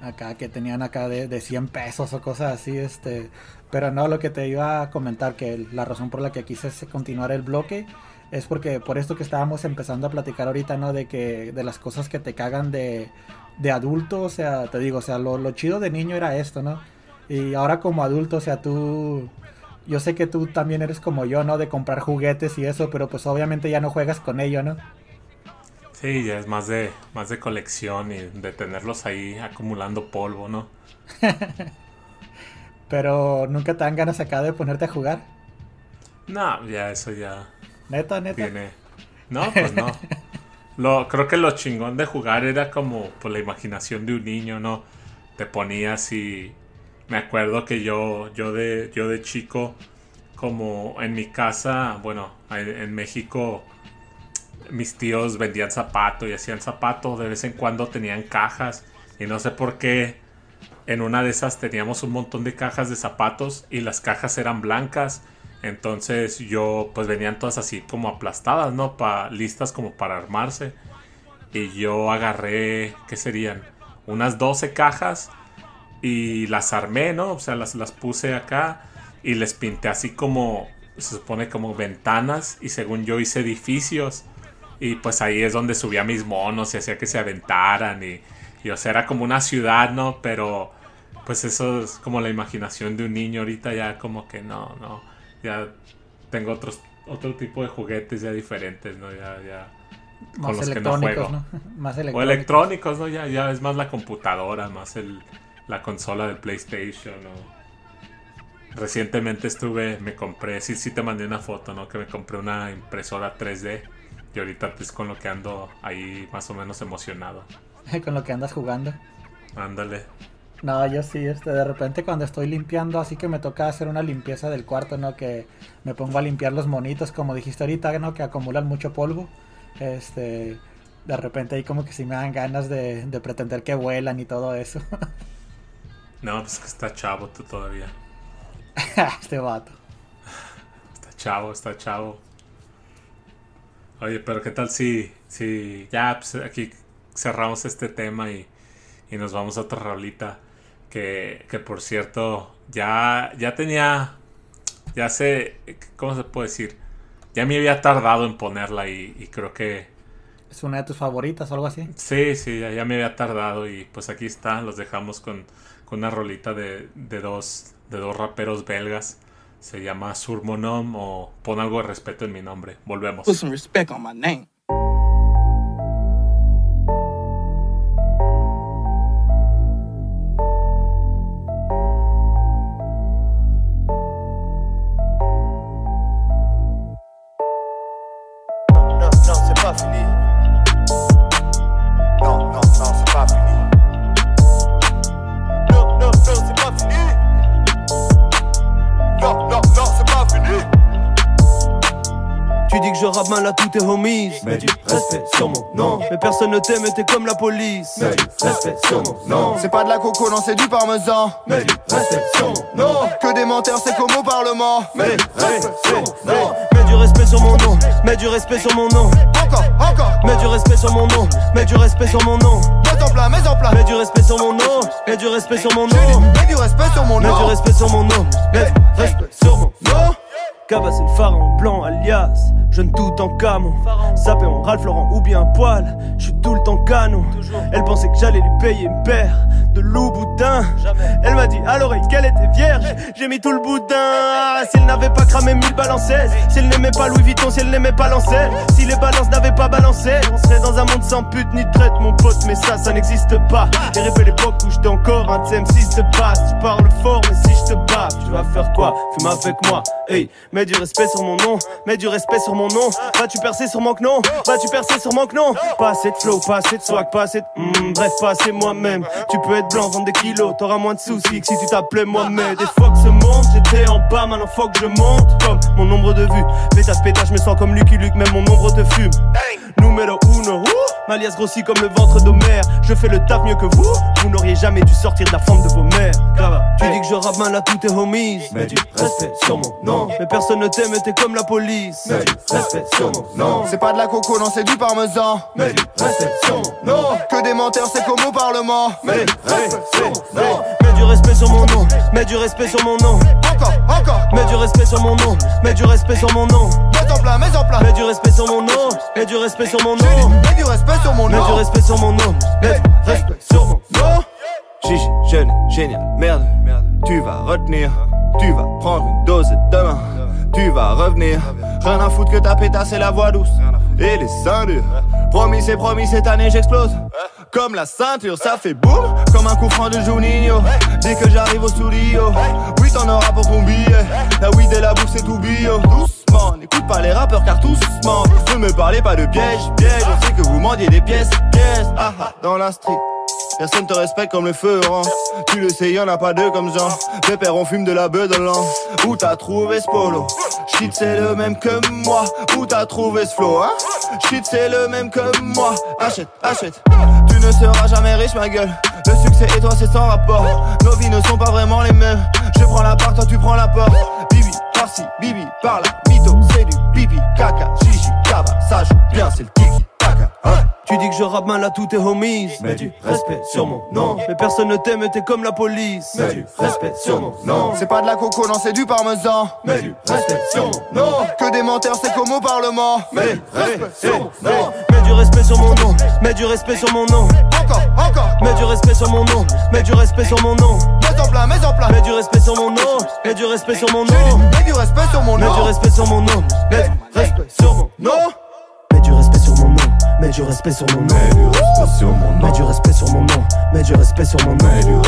Acá que tenían acá de, de 100 pesos o cosas así, este. Pero no, lo que te iba a comentar, que la razón por la que quise continuar el bloque es porque por esto que estábamos empezando a platicar ahorita, ¿no? De que de las cosas que te cagan de, de adulto, o sea, te digo, o sea, lo, lo chido de niño era esto, ¿no? Y ahora como adulto, o sea, tú yo sé que tú también eres como yo, ¿no? De comprar juguetes y eso, pero pues obviamente ya no juegas con ello, ¿no? Sí, ya es más de, más de colección y de tenerlos ahí acumulando polvo, ¿no? *laughs* pero nunca te dan ganas acá de ponerte a jugar. No, ya eso ya. Neta, neta. Tiene... No, pues no. Lo, creo que lo chingón de jugar era como pues, la imaginación de un niño, ¿no? Te ponías y me acuerdo que yo, yo de, yo de chico, como en mi casa, bueno, en, México, mis tíos vendían zapatos y hacían zapatos, de vez en cuando tenían cajas y no sé por qué en una de esas teníamos un montón de cajas de zapatos y las cajas eran blancas. Entonces yo pues venían todas así como aplastadas, ¿no? Pa, listas como para armarse. Y yo agarré, ¿qué serían? Unas 12 cajas y las armé, ¿no? O sea, las, las puse acá y les pinté así como, se supone como ventanas y según yo hice edificios. Y pues ahí es donde subía mis monos y hacía que se aventaran y, y o sea, era como una ciudad, ¿no? Pero pues eso es como la imaginación de un niño ahorita ya como que no, no, ya tengo otros otro tipo de juguetes ya diferentes, ¿no? Ya, ya con más los que no juego. ¿no? *laughs* Más electrónicos. O electrónicos, ¿no? Ya, ya es más la computadora, más el, la consola del PlayStation o... Recientemente estuve, me compré, sí, sí te mandé una foto, ¿no? Que me compré una impresora 3D y ahorita pues con lo que ando ahí más o menos emocionado. *laughs* con lo que andas jugando. Ándale. No, yo sí, este, de repente cuando estoy limpiando, así que me toca hacer una limpieza del cuarto, ¿no? Que me pongo a limpiar los monitos, como dijiste ahorita, ¿no? Que acumulan mucho polvo. Este, de repente ahí como que sí me dan ganas de, de pretender que vuelan y todo eso. *laughs* No, pues que está chavo tú todavía. *laughs* este vato. Está chavo, está chavo. Oye, pero ¿qué tal si, si ya pues, aquí cerramos este tema y, y nos vamos a otra rolita? Que, que por cierto, ya, ya tenía, ya sé, ¿cómo se puede decir? Ya me había tardado en ponerla y, y creo que ¿Es una de tus favoritas o algo así? Sí, sí, ya, ya me había tardado y pues aquí está, los dejamos con, con una rolita de, de, dos, de dos raperos belgas. Se llama Surmonom o Pon algo de respeto en mi nombre. Volvemos. Put some respect on my name. Mais et t'es comme la police. Mets du respect sur mon nom. C'est pas de la coco, non, c'est du parmesan. Mets du respect sur mon nom. Que des menteurs, c'est comme au Parlement. Mets du respect sur mon nom. Mets du respect sur mon nom. Mets du respect sur mon nom. Encore, encore. Mets du respect sur mon nom. Mets du respect sur mon nom. Mets en plat, mets en plat. Mets du respect sur mon nom. Mets du respect sur mon nom. Mets du respect sur mon Mets du nom. respect sur mon nom. Mets du respect sur mon nom. Cabas c'est le pharaon blanc alias. Jeune tout en camon. Sapé en Ralph Laurent ou bien poil. Je suis tout le temps canon. Elle pensait que j'allais lui payer une paire De loup boudin Elle m'a dit à l'oreille qu'elle était vierge. J'ai mis tout le boudin. Si elle n'avait pas cramé mille balançaises Si elle n'aimait pas Louis Vuitton Si elle n'aimait pas Lancel Si les balances n'avaient pas balancé On serait dans un monde sans pute ni traite mon pote Mais ça ça n'existe pas. Et rêver l'époque où j'étais encore un TM6 de basse Tu parles fort mais si je te bats Tu vas faire quoi? Fume avec moi. Hey Mets du respect sur mon nom, mets du respect sur mon nom. Vas-tu percer sur mon non Vas-tu percer sur mon non Pas assez de flow, pas assez de swag, pas assez de. Hmm, bref, pas assez moi-même. Tu peux être blanc, vendre des kilos, t'auras moins de soucis que si tu t'appelais. Des fois que ce monde, j'étais en bas, maintenant faut que je monte. Comme mon nombre de vues. Pétasse, pétasse, je me sens comme Lucky Luke, même mon nombre de fume. Numéro uno, ouh, Malias grossit comme le ventre d'Homère. Je fais le taf mieux que vous. Vous n'auriez jamais dû sortir de la forme de vos mères. Tu dis que je rappe mal à tous tes homies. Mets du respect sur mon nom. Mais personne ne t'aime et t'es comme la police. Mets du respect sur mon nom. C'est pas de la coco, non, c'est du parmesan. Mets du respect sur mon nom. Que des menteurs, c'est comme au Parlement. Mets du respect sur mon nom. Mets du respect sur mon nom. Mets du respect sur mon nom. Encore, encore. Mets du respect sur mon nom. Mets du respect sur mon nom. Mets en plat, mets en plat. Mets du respect sur mon nom. Mets du respect sur mon nom. Mets du respect sur mon Mets du respect sur mon nom. Mets du respect sur mon nom. Gigi, jeune, génial, merde. Tu vas retenir, tu vas prendre une dose demain. Tu vas revenir. Rien à foutre que ta pétasse et la voix douce. Et les seins durs. Promis, c'est promis, cette année j'explose. Comme la ceinture, ça fait boum. Comme un coup franc de Juninho. Dès que j'arrive au studio. Oui, t'en auras pour ton billet. La weed et la bouffe, c'est tout bio. N'écoute pas les rappeurs car tous mentent. Ne me parlez pas de piège, piège. On sait que vous mendiez des pièces, pièces. Ah ah, dans la street. Personne te respecte comme le feu. Tu le sais, y'en a pas deux comme Jean. Pépère, on fume de la beuh de l'an. Où t'as trouvé ce polo? Shit, c'est le même que moi. Où t'as trouvé ce flow, hein? Shit, c'est le même que moi. Achète, achète. Tu ne seras jamais riche, ma gueule. Le succès et toi, c'est sans rapport. Nos vies ne sont pas vraiment les mêmes. Je prends la part, toi, tu prends la porte. Bibi, par-ci, bibi, par-là. Kaka, Gigi, Kaba, ça joue bien, c'est le kick tu dis que je rappe mal à tous tes homies. Mets du respect sur mon nom. Mais personne ne t'aime et t'es comme la police. Mets du respect sur mon nom. C'est pas de la coco, non, c'est du parmesan. Mets du respect sur mon nom. Que des menteurs, c'est comme au Parlement. Mets du respect sur mon nom. Mets du respect sur mon nom. Mets du respect sur mon nom. Encore, encore. Mets du respect sur mon nom. Mets du respect sur mon nom. Mets en plat, mets en plat. Mets du respect sur mon nom. Mets du respect sur mon nom. Mets du respect sur mon Mets du nom. respect sur mon nom. Mets du respect sur mon nom. Mets du respect sur mon nom. Mets du respect sur mon nom. Mets du respect sur mon nom. Mets du respect sur mon nom. Mets du respect sur mon nom.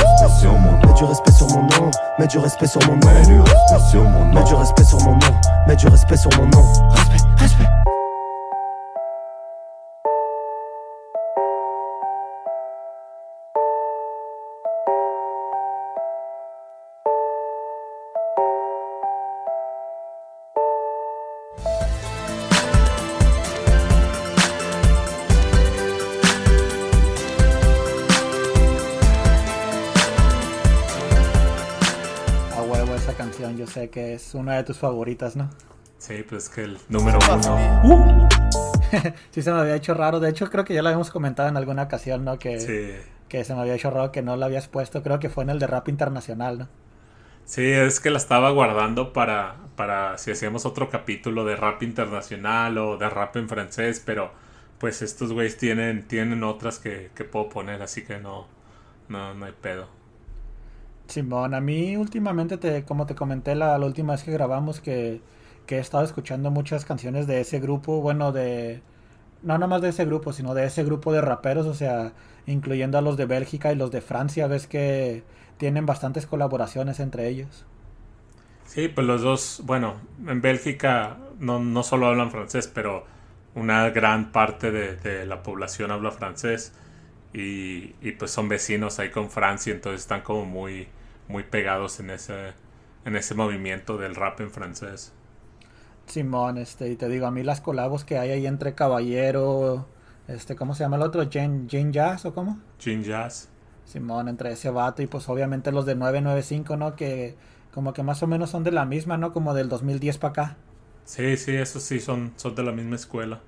Mets du respect sur mon nom. Mets du respect sur mon nom. Mets du respect sur mon nom. Mets du respect sur mon nom. Mets du respect sur mon nom. Respect, respect. Canción. Yo sé que es una de tus favoritas, ¿no? Sí, pues que el número uno. *laughs* sí, se me había hecho raro. De hecho, creo que ya lo habíamos comentado en alguna ocasión, ¿no? Que, Sí. que se me había hecho raro que no lo habías puesto. Creo que fue en el de rap internacional, ¿no? Sí, es que la estaba guardando para, para si hacíamos otro capítulo de rap internacional o de rap en francés, pero pues estos güeyes tienen, tienen otras que, que puedo poner, así que no, no, no hay pedo. Simón, a mí últimamente, te, como te comenté la, la última vez que grabamos, que, he estado escuchando muchas canciones de ese grupo, bueno, de... No nomás de ese grupo, sino de ese grupo de raperos, o sea, incluyendo a los de Bélgica y los de Francia, ves que tienen bastantes colaboraciones entre ellos. Sí, pues los dos, bueno, en Bélgica no, no solo hablan francés, pero una gran parte de, de la población habla francés y, y, pues son vecinos ahí con Francia, entonces están como muy, muy pegados en ese, en ese movimiento del rap en francés. Simón, este, y te digo, a mí las colabos que hay ahí entre Caballero, este, ¿cómo se llama el otro? Jane, Jane Jazz o cómo? Gin Jazz. Simón, entre ese vato y pues obviamente los de 995, ¿no? Que como que más o menos son de la misma, ¿no? Como del 2010 para acá. Sí, sí, esos sí son, son de la misma escuela.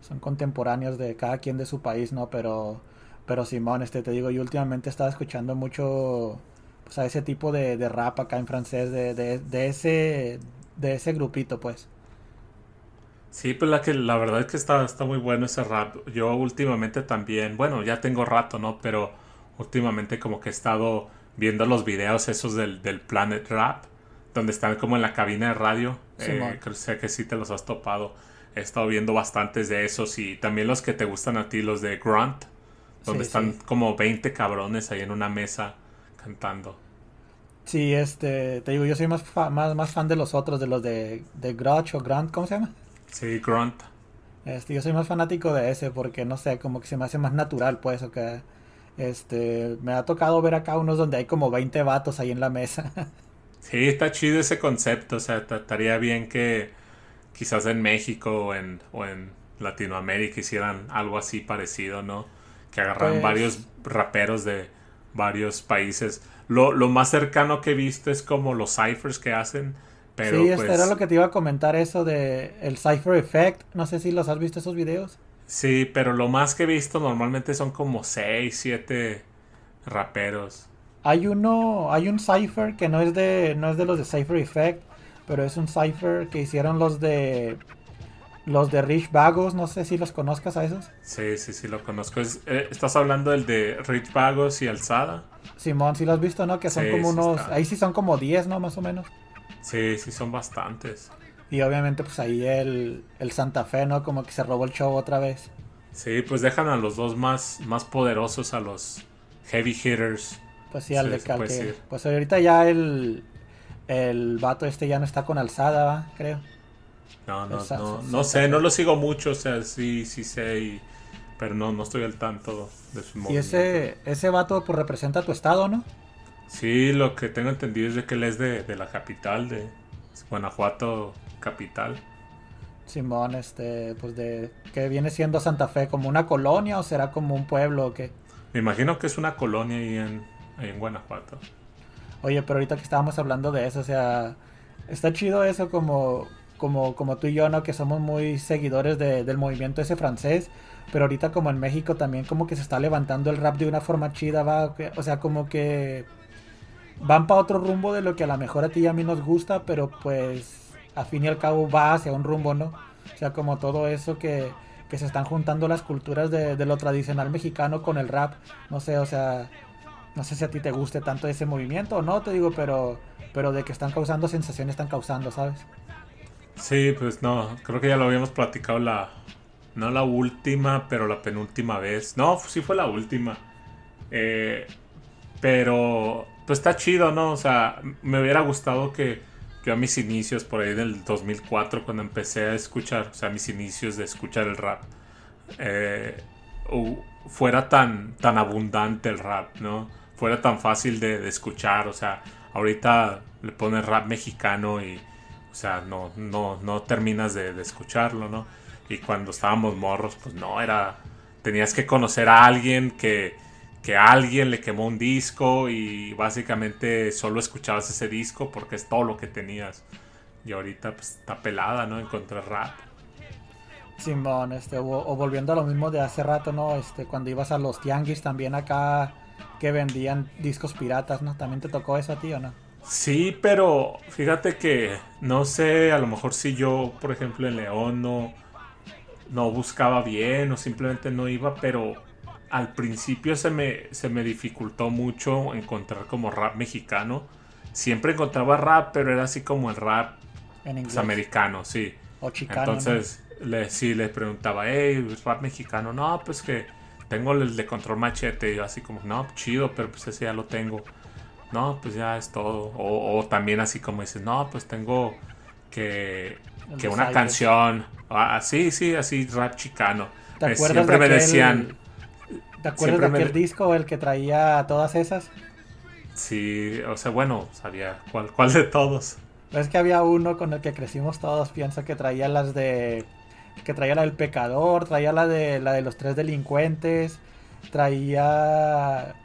Son contemporáneos de cada quien de su país, ¿no? Pero, pero Simón, este, te digo, yo últimamente estaba escuchando mucho, pues a ese tipo de, de rap acá en francés, de, de, de ese, de ese grupito, pues. Sí, pues la que la verdad es que está, está muy bueno ese rap. Yo últimamente también, bueno, ya tengo rato, ¿no? Pero últimamente como que he estado viendo los videos esos del, del Planet Rap, donde están como en la cabina de radio. Sí, eh, sé que sí te los has topado. He estado viendo bastantes de esos y también los que te gustan a ti, los de Grunt, donde Sí, están sí. como 20 cabrones ahí en una mesa cantando. Sí, este, te digo, yo soy más, fa- más, más fan de los otros, de los de, de Grudge o Grant, ¿cómo se llama? Sí, Grunt. Este, yo soy más fanático de ese porque no sé, como que se me hace más natural, pues, o que este, me ha tocado ver acá unos donde hay como 20 vatos ahí en la mesa. *laughs* Sí, está chido ese concepto, o sea, ta- estaría bien que quizás en México o en, o en Latinoamérica hicieran algo así parecido, ¿no? Que agarran Pues- varios raperos de varios países. Lo, lo más cercano que he visto es como los ciphers que hacen, pero sí, pues... este era lo que te iba a comentar eso de el Cypher Effect, no sé si los has visto esos videos. Sí, pero lo más que he visto normalmente son como 6, 7 raperos. Hay uno, hay un cipher que no es de, no es de los de Cypher Effect, pero es un cipher que hicieron los de, los de Rich Vagos, no sé si los conozcas a esos. Sí, sí, sí, lo conozco. Es- eh, ¿Estás hablando del de Rich Vagos y Alzada? Simón, si lo has visto, ¿no? Que son Sí, como sí unos, está. ahí sí son como 10, ¿no? Más o menos. Sí, sí, son bastantes. Y obviamente pues ahí el, el Santa Fe, ¿no? Como que se robó el show otra vez. Sí, pues dejan a los dos más, más poderosos, a los heavy hitters. Pues sí, al Sí, de cal que-. Pues ahorita ya el, el vato este ya no está con alzada, ¿va? creo. No, no, no, no sé, no lo sigo mucho, o sea, sí, sí sé, y- pero no, no estoy al tanto de su Y movimiento. ese, ese vato pues representa tu estado, ¿no? Sí, lo que tengo entendido es de que él es de, de la capital, de Guanajuato capital. Simón, este, pues de, que viene siendo Santa Fe, como una colonia o será como un pueblo o qué? Me imagino que es una colonia ahí en, ahí en Guanajuato. Oye, pero ahorita que estábamos hablando de eso, o sea, está chido eso como, como, como tú y yo, ¿no? Que somos muy seguidores de- del movimiento ese francés, pero ahorita como en México también como que se está levantando el rap de una forma chida, va, o sea, como que van para otro rumbo de lo que a lo mejor a ti y a mí nos gusta, pero pues a fin y al cabo va hacia un rumbo, ¿no? O sea, como todo eso que, que se están juntando las culturas de, de lo tradicional mexicano con el rap, no sé, o sea, no sé si a ti te guste tanto ese movimiento o no, te digo, pero, pero de que están causando sensaciones, están causando, ¿sabes? Sí, pues no, creo que ya lo habíamos platicado la, no la última, pero la penúltima vez. No, sí fue la última. Eh, pero, pues está chido, ¿no? O sea, me hubiera gustado que yo a mis inicios, por ahí del 2004, cuando empecé a escuchar, o sea, mis inicios de escuchar el rap, eh, fuera tan, tan abundante el rap, ¿no? Fuera tan fácil de, de escuchar, o sea, ahorita le pones rap mexicano y, sea, no, no, no terminas de, de escucharlo, ¿no? Y cuando estábamos morros, pues no, era, tenías que conocer a alguien que, que alguien le quemó un disco y básicamente solo escuchabas ese disco porque es todo lo que tenías. Y ahorita pues está pelada, ¿no? Encontrar rap. Simón, este, o, o volviendo a lo mismo de hace rato, ¿no? Este, cuando ibas a los tianguis también acá que vendían discos piratas, ¿no? ¿También te tocó eso a ti o no? Sí, pero fíjate que no sé, a lo mejor si yo, por ejemplo, en León no, no buscaba bien o simplemente no iba, pero al principio se me, se me dificultó mucho encontrar como rap mexicano. Siempre encontraba rap, pero era así como el rap En pues, americano, sí. O chicano, Entonces, le, sí, le preguntaba, hey, rap mexicano. No, pues que tengo el de control machete. Y yo así como, no, chido, pero pues ese ya lo tengo. No, pues ya es todo. O, o también así como dices, no, pues tengo que, que una canción. Ah, sí, sí, así rap chicano. ¿Te Me- acuerdas siempre de me aquel- decían, ¿Te acuerdas de aquel disco, el que traía todas esas? sí, o sea, bueno, sabía cuál, cuál de todos. Es que había uno con el que crecimos todos, pienso que traía las de que traía la del pecador, traía la de la de los tres delincuentes, traía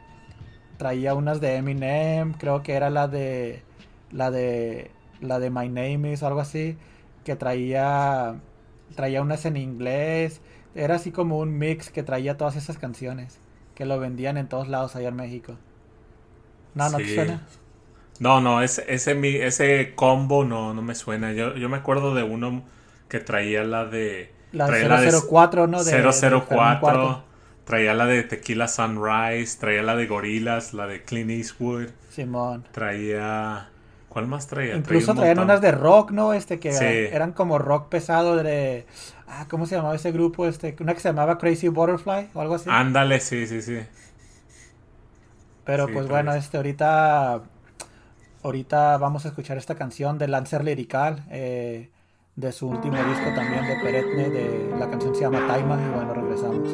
traía unas de Eminem, creo que era la de la de la de My Name is o algo así, que traía traía unas en inglés, era así como un mix que traía todas esas canciones que lo vendían en todos lados allá en México. No, no te suena. No, no, ese, ese, mi- ese combo no, no me suena. Yo, yo me acuerdo de uno que traía la de... La de traía 004, ¿no? De- de Fermín 004. Cuarto. Traía la de Tequila Sunrise. Traía la de Gorilas. La de Clint Eastwood. Simón. Traía... ¿Cuál más traía? Incluso Traía un traían montón. unas de rock, ¿no? Este que Sí. eran como rock pesado de ah, ¿cómo se llamaba ese grupo? Este, una que se llamaba Crazy Butterfly o algo así. Ándale, sí, sí, sí. Pero sí, pues bueno, este ahorita ahorita vamos a escuchar esta canción de Lancer Lirical eh, de su último disco también de Peretne, de la canción se llama Taima y bueno, regresamos.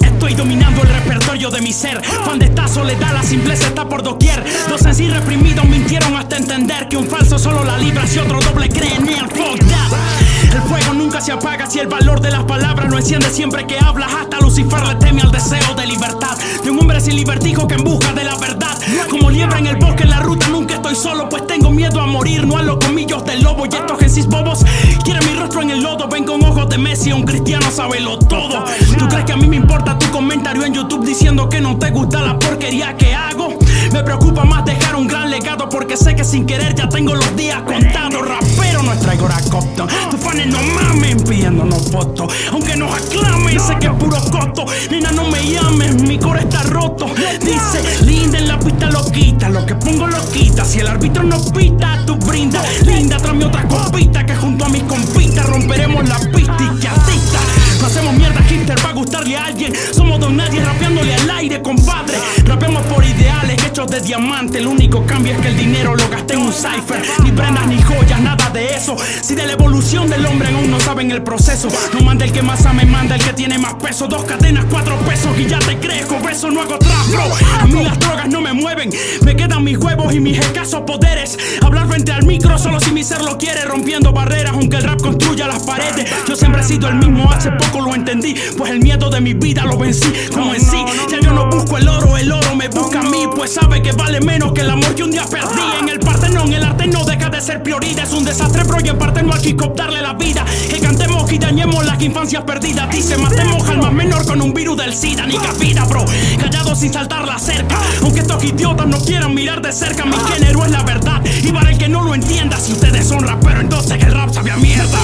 Estoy dominando el repertorio de mi ser. Fan de esta soledad, la simpleza está por doquier. Los en sí reprimidos mintieron hasta entender que un falso solo la libra si otro doble cree en él. Fuck that. El fuego nunca se apaga si el valor de las palabras no enciende siempre que hablas. Hasta Lucifer le teme al deseo de libertad. De un hombre sin libertijo que en busca de la verdad. Como liebre en el bosque, en la ruta nunca estoy solo, pues tengo miedo a morir. No a los comillos del lobo y estos gensis bobos. Quieren mi rostro en el lodo, ven con ojos de Messi. Un cristiano sabelo todo. ¿Tú crees que a mí me importa tu comentario en YouTube diciendo que no te gusta la porquería que hago? Me preocupa más dejar un gran legado porque sé que sin querer ya tengo los días contados. Rapero no traigo racopto. Tus fans no mamen pidiéndonos fotos. Aunque nos aclamen, sé que es puro costo. Nena, no me llames, mi core está roto. Dice, linda en la pista lo quita. Lo que pongo lo quita. Si el árbitro no pita, tú brinda. Linda, tráeme otra copita que junto a mis compitas romperemos la pista y que artista. Hacemos mierda hipster para gustarle a alguien. Somos don nadie rapeándole al aire, compadre. Rapeamos por ideales hechos de diamante. El único cambio es que el dinero lo gasté en un cipher. Ni prendas ni joyas, nada de eso. Si de la evolución del hombre aún no saben el proceso. No manda el que más ame, manda el que tiene más peso. Dos cadenas, cuatro pesos y ya te crees. Con eso no hago trap, bro. A mí las drogas no me mueven. Me quedan mis huevos y mis escasos poderes. Hablar frente al micro solo si mi ser lo quiere. Rompiendo barreras, aunque el rap construya las paredes. Yo siempre he sido el mismo, hace poco lo entendí. Pues el miedo de mi vida lo vencí. Como en sí, ya yo no busco el oro, el oro me busca a mí. Pues sabe que vale menos que el amor que un día perdí. En el Partenón, el arte no deja de ser prioridad. Es un desastre, bro, y en parte no aquí cooptarle la vida. Que cantemos y dañemos las infancias perdidas. Dice, matemos al más menor con un virus del SIDA. Ni vida, bro. Callado sin saltar la cerca. Aunque estos idiotas no quieran mirar de cerca, mi género es la verdad. Y para el que no lo entienda, si ustedes son raperos, entonces que el rap sabe a mierda.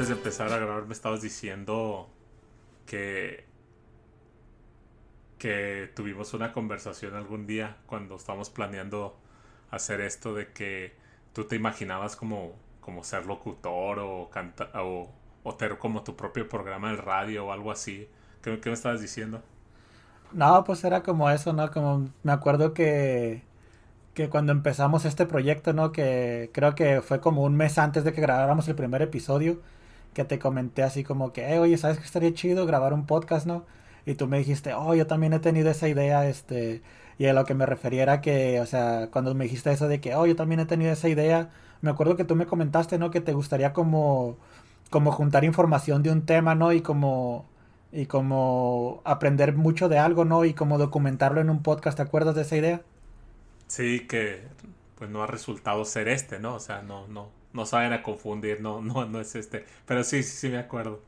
Antes de empezar a grabar me estabas diciendo que que tuvimos una conversación algún día cuando estábamos planeando hacer esto de que tú te imaginabas como, como ser locutor o canta o, o tener como tu propio programa de radio o algo así. ¿Qué, qué me estabas diciendo? No, pues era como eso, ¿no? Como me acuerdo que, que cuando empezamos este proyecto, ¿no? Que creo que fue como un mes antes de que grabáramos el primer episodio, que te comenté así como que, eh, oye, ¿sabes que estaría chido grabar un podcast, no? Y tú me dijiste, oh, yo también he tenido esa idea, este, y a lo que me refería era que, o sea, cuando me dijiste eso de que, oh, yo también he tenido esa idea, me acuerdo que tú me comentaste, ¿no? Que te gustaría como, como juntar información de un tema, ¿no? Y como, y como aprender mucho de algo, ¿no? Y como documentarlo en un podcast, ¿te acuerdas de esa idea? Sí, que pues no ha resultado ser este, ¿no? O sea, no, no, no saben a confundir, no, no, no es este. Pero sí, sí, sí me acuerdo.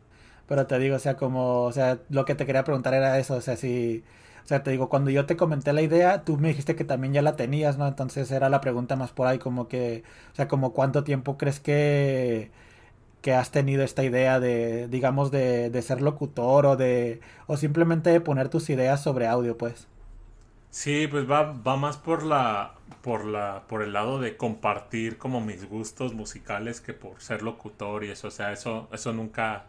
Pero te digo, o sea, como, o sea, lo que te quería preguntar era eso, o sea, si, o sea, te digo, cuando yo te comenté la idea, tú me dijiste que también ya la tenías, ¿no? Entonces era la pregunta más por ahí, como que, o sea, como cuánto tiempo crees que, que has tenido esta idea de, digamos, de, de ser locutor o de, o simplemente de poner tus ideas sobre audio, pues. Sí, pues va, va más por la, por la, por el lado de compartir como mis gustos musicales que por ser locutor y eso, o sea, eso, eso nunca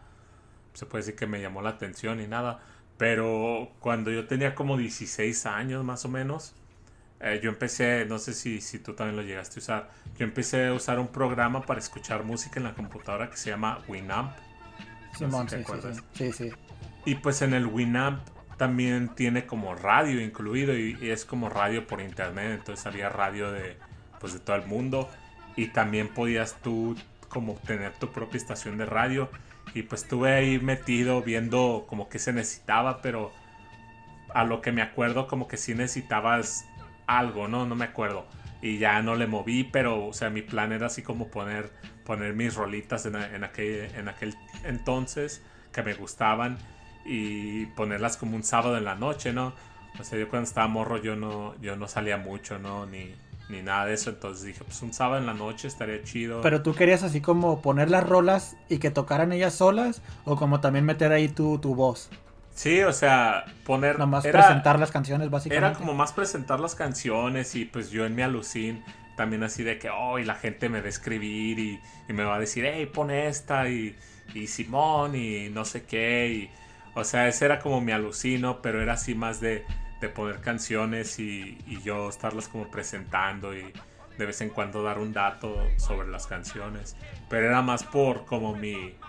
se puede decir que me llamó la atención y nada. Pero cuando yo tenía como 16 años más o menos, eh, yo empecé, no sé si, si tú también lo llegaste a usar, yo empecé a usar un programa para escuchar música en la computadora que se llama Winamp. No sé Simón, si te sí, sí, sí, sí. Y pues en el Winamp también tiene como radio incluido y, es como radio por internet, entonces había radio de pues de todo el mundo y también podías tú como tener tu propia estación de radio y pues estuve ahí metido viendo como que se necesitaba, pero a lo que me acuerdo como que sí necesitabas algo, ¿no? No me acuerdo. Y ya no le moví, pero o sea, mi plan era así como poner, poner mis rolitas en aquel, en aquel entonces que me gustaban y ponerlas como un sábado en la noche, ¿no? O sea, yo cuando estaba morro yo no, yo no salía mucho, ¿no? Ni, ni nada de eso. Entonces dije, pues un sábado en la noche estaría chido. Pero tú querías así como poner las rolas y que tocaran ellas solas o como también meter ahí tu, tu voz. Sí, o sea, poner... Nomás era- presentar las canciones básicamente. Era como más presentar las canciones y pues yo en mi alucín también así de que, oh, y la gente me va a escribir y, y me va a decir, hey, pon esta y, y Simón y no sé qué. Y, o sea, ese era como mi alucino, pero era así más de, de poner canciones y, y yo estarlas como presentando y de vez en cuando dar un dato sobre las canciones. Pero era más por como mi,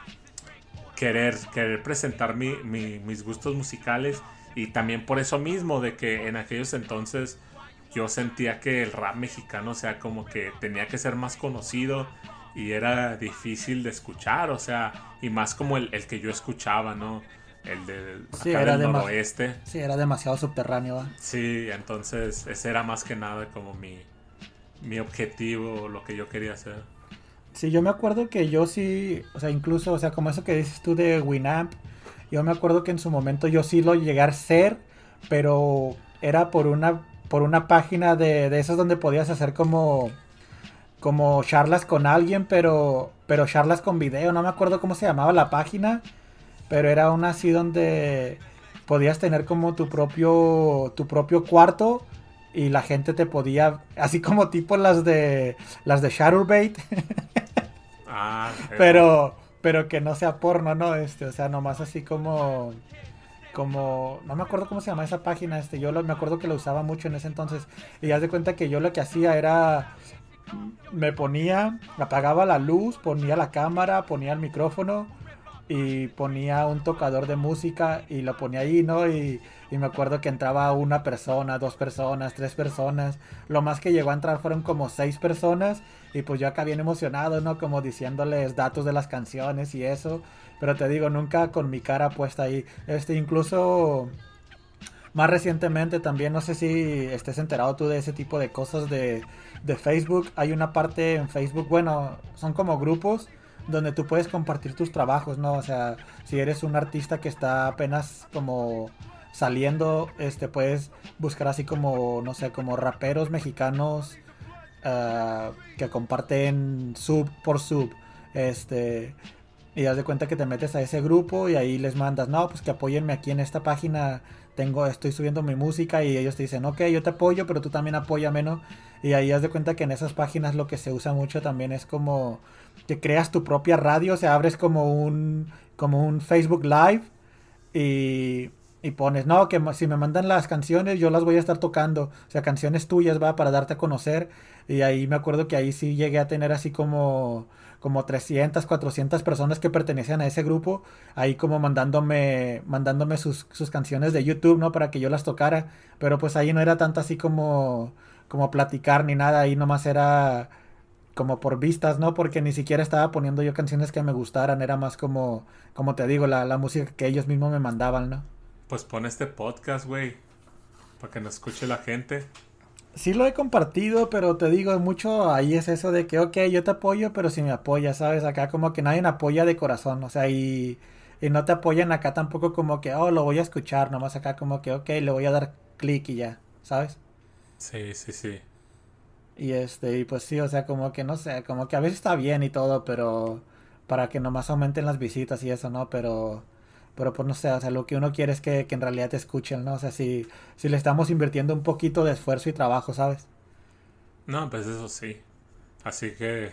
querer, querer presentar mi- mi- mis gustos musicales y también por eso mismo de que en aquellos entonces yo sentía que el rap mexicano, o sea, como que tenía que ser más conocido y era difícil de escuchar, o sea, y más como el, el que yo escuchaba, ¿no? El del Sí, acá era del noroeste. Sí, era demasiado subterráneo. Sí, entonces ese era más que nada como mi, mi objetivo, lo que yo quería hacer. Sí, yo me acuerdo que yo sí, o sea, incluso, o sea, como eso que dices tú de Winamp, yo me acuerdo que en su momento yo sí lo llegué a ser, pero era por una, por una página de, de esas donde podías hacer como, como charlas con alguien, pero, pero charlas con video, no me acuerdo cómo se llamaba la página, pero era una así donde podías tener como tu propio, tu propio cuarto y la gente te podía, así como tipo las de, las de Shadowbait. *laughs* Ah, pero pero que no sea porno, ¿no? Este, o sea, nomás así como como no me acuerdo cómo se llama esa página, este, yo lo- me acuerdo que lo usaba mucho en ese entonces y haz de cuenta que yo lo que hacía era me ponía, apagaba la luz, ponía la cámara, ponía el micrófono y ponía un tocador de música y lo ponía ahí, ¿no? Y, y me acuerdo que entraba una persona, dos personas, tres personas. Lo más que llegó a entrar fueron como seis personas y pues yo acá bien emocionado, ¿no? Como diciéndoles datos de las canciones y eso. Pero te digo, nunca con mi cara puesta ahí. Este, incluso más recientemente también, no sé si estés enterado tú de ese tipo de cosas de, de Facebook. Hay una parte en Facebook, bueno, son como grupos donde tú puedes compartir tus trabajos, ¿no? O sea, si eres un artista que está apenas como saliendo, este, puedes buscar así como, no sé, como raperos mexicanos ah, que comparten sub por sub, este, Y haz de cuenta que te metes a ese grupo y ahí les mandas, no, pues que apóyenme aquí en esta página. Tengo, estoy subiendo mi música y ellos te dicen, ok, yo te apoyo, pero tú también apóyame, ¿no? Y ahí haz de cuenta que en esas páginas lo que se usa mucho también es como que creas tu propia radio, o sea, abres como un, como un Facebook Live y, y pones, no, que si me mandan las canciones yo las voy a estar tocando, o sea, canciones tuyas, va, para darte a conocer. Y ahí me acuerdo que ahí sí llegué a tener así como, como 300, 400 personas que pertenecían a ese grupo, ahí como mandándome, mandándome sus, sus canciones de YouTube, ¿no? Para que yo las tocara. Pero pues ahí no era tanto así como, como platicar ni nada, ahí nomás era como por vistas, ¿no? Porque ni siquiera estaba poniendo yo canciones que me gustaran, era más como, como te digo, la, la música que ellos mismos me mandaban, ¿no? Pues pon este podcast, güey. Para que nos escuche la gente. Sí lo he compartido, pero te digo, mucho ahí es eso de que, ok, yo te apoyo, pero si me apoyas, ¿sabes? Acá como que nadie me apoya de corazón, o sea, y, y no te apoyan acá tampoco como que, oh, lo voy a escuchar, nomás acá como que, ok, le voy a dar clic y ya, ¿sabes? Sí, sí, sí. Y este, y pues sí, o sea, como que no sé, como que a veces está bien y todo, pero para que nomás aumenten las visitas y eso, ¿no? Pero, pero pues no sé, o sea, lo que uno quiere es que, que en realidad te escuchen, ¿no? O sea, si, si le estamos invirtiendo un poquito de esfuerzo y trabajo, ¿sabes? No, pues eso sí. Así que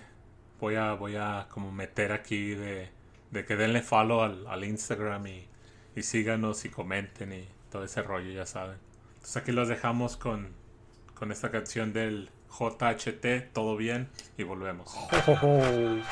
voy a, voy a como meter aquí de, de que denle follow al, al Instagram y, y síganos y comenten y todo ese rollo, ya saben. Entonces aquí los dejamos con, con esta canción del JHT, todo bien, y volvemos. Time,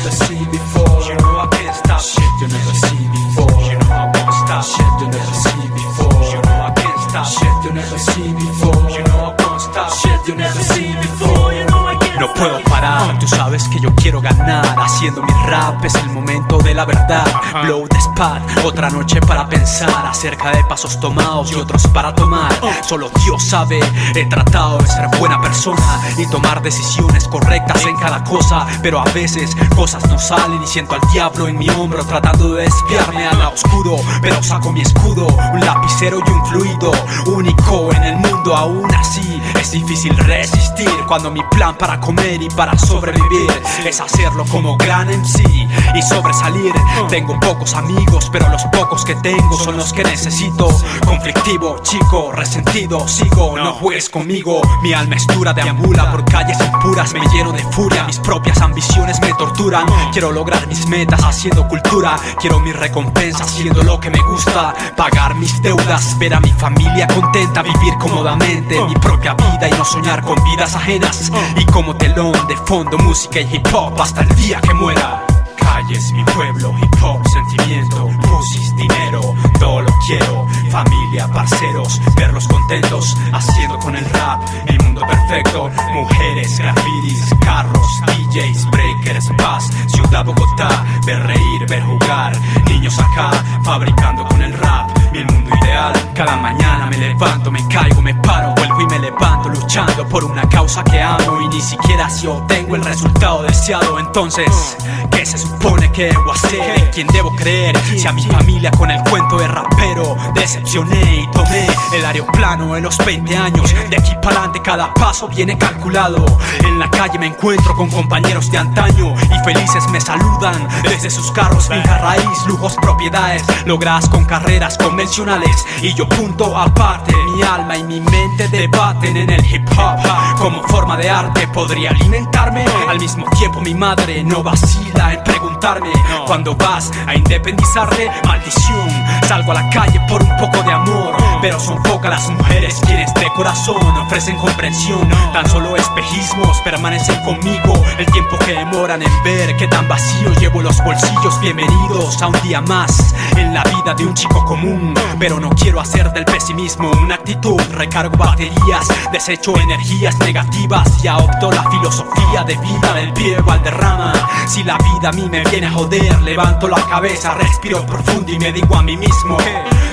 never see before. You know I can't stop. Shit you never see before. You know I won't stop. Shit you never see before. You know I can't stop. Shit you never see before. You know I won't stop. Shit you never see before. You know I can't No puedo parar, tú sabes que yo quiero ganar Haciendo mi rap es el momento de la verdad Blow the spot, otra noche para pensar Acerca de pasos tomados y otros para tomar. Solo Dios sabe, he tratado de ser buena persona Y tomar decisiones correctas en cada cosa Pero a veces cosas no salen y siento al diablo en mi hombro Tratando de desviarme al lado oscuro Pero saco mi escudo, un lapicero y un fluido Único en el mundo. Aún así Es difícil resistir cuando mi plan para comer y para sobrevivir Es hacerlo como gran MC y sobresalir. Tengo pocos amigos pero los pocos que tengo son los que necesito. Conflictivo, chico, resentido, sigo, no juegues conmigo. Mi alma es dura, deambula por calles impuras Me lleno de furia, mis propias ambiciones me torturan. Quiero lograr mis metas haciendo cultura Quiero mi recompensa haciendo lo que me gusta. Pagar mis deudas, ver a mi familia contenta Vivir cómodamente mi propia vida y no soñar con vidas ajenas. Y como telón de fondo, música y hip hop hasta el día que muera Calles, mi pueblo, hip hop, sentimiento, pusis, dinero, todo lo quiero, familia, parceros, verlos contentos, haciendo con el rap el mundo perfecto, mujeres, grafitis, carros, DJs, breakers, paz, ciudad Bogotá, ver reír, ver jugar, niños acá, fabricando con el rap, mi mundo ideal, cada mañana me levanto, me caigo, me paro, vuelvo y me levanto, luchando por una causa que amo y ni siquiera si obtengo el resultado deseado, entonces, ¿qué se supone que debo hacer? ¿En quién debo creer? Si a mi familia con el cuento de rapero decepcioné y tomé el aeroplano en los 20 años, de aquí para adelante cada paso viene calculado, en la calle me encuentro con compañeros de antaño y felices me saludan. Desde sus carros, finca raíz, lujos, propiedades, logradas con carreras convencionales. Y yo punto aparte, mi alma y mi mente debaten en el hip hop. Como forma de arte podría alimentarme, al mismo tiempo mi madre no vacila en preguntarme cuando vas a independizarte, maldición, salgo a la calle por un poco de amor, pero son pocas las mujeres quienes de corazón ofrecen comprensión, tan solo espejismos permanecen conmigo, el tiempo que demoran en ver que tan vacío llevo los bolsillos, bienvenidos a un día más en la vida de un chico común, pero no quiero hacer pierde el pesimismo, una actitud, recargo baterías, desecho energías negativas, ya opto la filosofía de vida del pie Valderrama. Si la vida a mí me viene a joder, levanto la cabeza, respiro profundo y me digo a mí mismo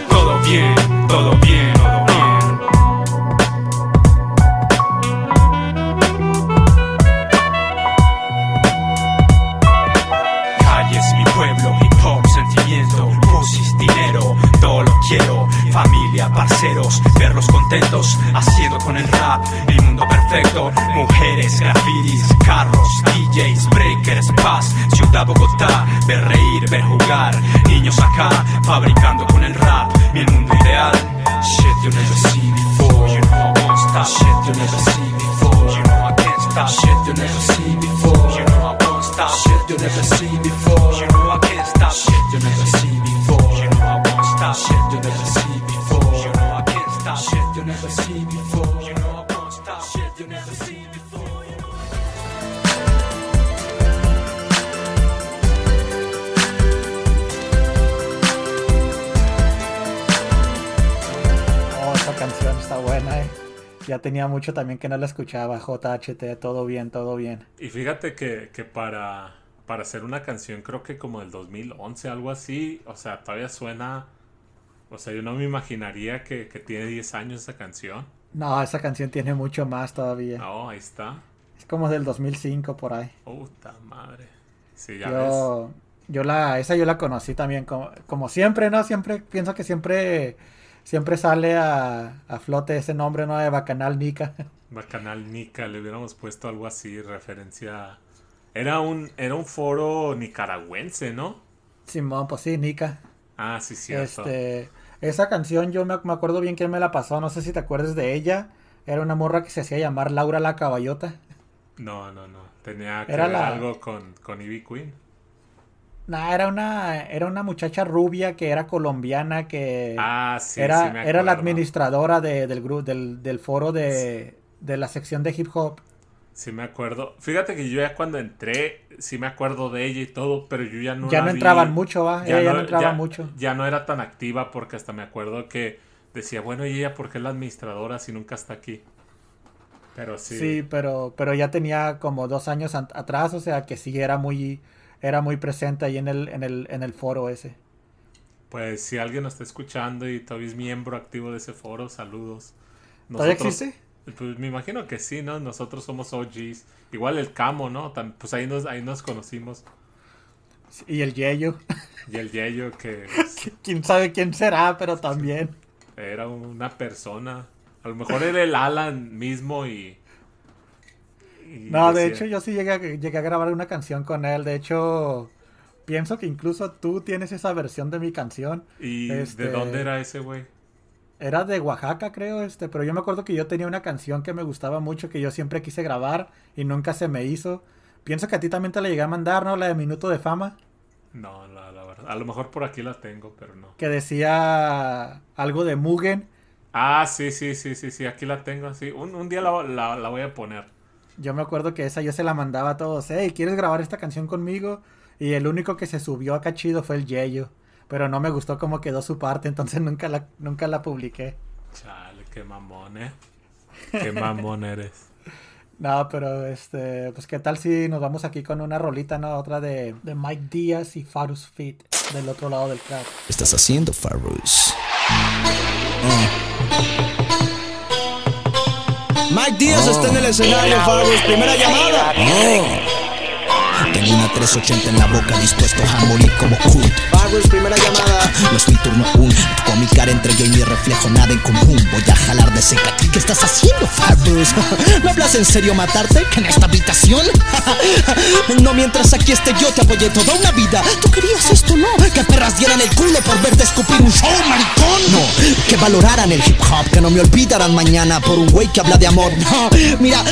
todo bien, todo bien, contentos, haciendo con el rap, mi mundo perfecto, mujeres, grafitis, carros, DJs, breakers, paz, ciudad Bogotá, ver reír, ver jugar, niños acá, fabricando con el rap, mi mundo ideal, shit you never see before, you know I won't stop, shit you never see before, you know I can't stop, shit you never see before, you know I won't stop, shit you never see before, you know tenía mucho también que no la escuchaba. JHT, todo bien, todo bien. Y fíjate que, que para, para hacer una canción, creo que como del 2011, algo así, o sea, todavía suena. O sea, yo no me imaginaría que, que tiene 10 años esa canción. No, esa canción tiene mucho más todavía. No, ahí está. Es como del 2005 por ahí. Puta madre. Sí, ya ves. Yo, yo la, esa yo la conocí también, como, como siempre, ¿no? Siempre, pienso que siempre, siempre sale a, a flote ese nombre, ¿no? De Bacanal Nica. *laughs* Bacanal Nica, le hubiéramos puesto algo así, referencia. Era un, era un foro nicaragüense, ¿no? Simón, pues sí, Nica. Ah, sí, cierto. Este, esa canción yo me, me acuerdo bien quién me la pasó, no sé si te acuerdas de ella. Era una morra que se hacía llamar Laura la Caballota. No, no, no. Tenía que Era ver la- algo con, con Ivy Queen. Nah, era una, era una muchacha rubia que era colombiana que Ah, sí, era, sí me era la administradora de- del, gru- del, del foro de, de la sección de hip hop. Sí me acuerdo. Fíjate que yo ya cuando entré, sí me acuerdo de ella y todo, pero yo ya no Ya la no vi. entraban mucho, ¿va? Ella ya no entraba ya- mucho. Ya no era tan activa porque hasta me acuerdo que decía, bueno, ¿y ella por qué es la administradora si nunca está aquí? Pero sí. Sí, pero, pero ya tenía como dos años atrás, o sea que sí era muy, era muy presente ahí en el, en el, en el foro ese. Pues si alguien nos está escuchando y todavía es miembro activo de ese foro, saludos. ¿Todavía existe? Pues me imagino que sí, ¿no? Nosotros somos OGs. Igual el Camo, ¿no? Pues ahí nos, ahí nos conocimos. Y el Yeyo. Y el Yeyo que *laughs* pues, Quién sabe quién será, pero también. era una persona. A lo mejor era el Alan mismo y... No, de hecho yo sí llegué a, llegué a grabar una canción con él. De hecho, pienso que incluso tú tienes esa versión de mi canción. ¿Y Este, de dónde era ese güey? Era de Oaxaca, creo, este, pero yo me acuerdo que yo tenía una canción que me gustaba mucho, que yo siempre quise grabar y nunca se me hizo. Pienso que a ti también te la llegué a mandar, ¿no? La de Minuto de Fama, No, la, la verdad. A lo mejor por aquí la tengo, pero no. que decía algo de Mugen. Ah, sí, sí, sí, sí, sí, aquí la tengo, sí. Un, un día la, la- la voy a poner. Yo me acuerdo que esa yo se la mandaba a todos. Hey, ¿quieres grabar esta canción conmigo? Y el único que se subió acá chido fue el Yeyo. Pero no me gustó cómo quedó su parte, entonces nunca la, nunca la publiqué. Chale, qué mamón, eh. Qué mamón eres. No, pero este, pues qué tal si nos vamos aquí con una rolita, ¿no? Otra de, de Mike Díaz y Farus Fit del otro lado del track. estás haciendo, Farus? Mike Díaz está en el escenario, Farus. Primera llamada. Tengo una 380 en la boca, dispuesto a morir como Kurt. Farus, primera llamada. No es mi turno aún. Con mi cara entre yo y mi reflejo, nada en común. Voy a jalar de ese caqui. ¿Qué estás haciendo, Farus? ¿No *laughs* hablas en serio matarte en esta habitación? *laughs* no mientras aquí esté yo te apoyé toda una vida. Tú querías esto, ¿no? Que perras dieran el culo por verte escupir un show, maricón. No, que valoraran el hip hop, que no me olvidaran mañana por un güey que habla de amor. *laughs* No, mira,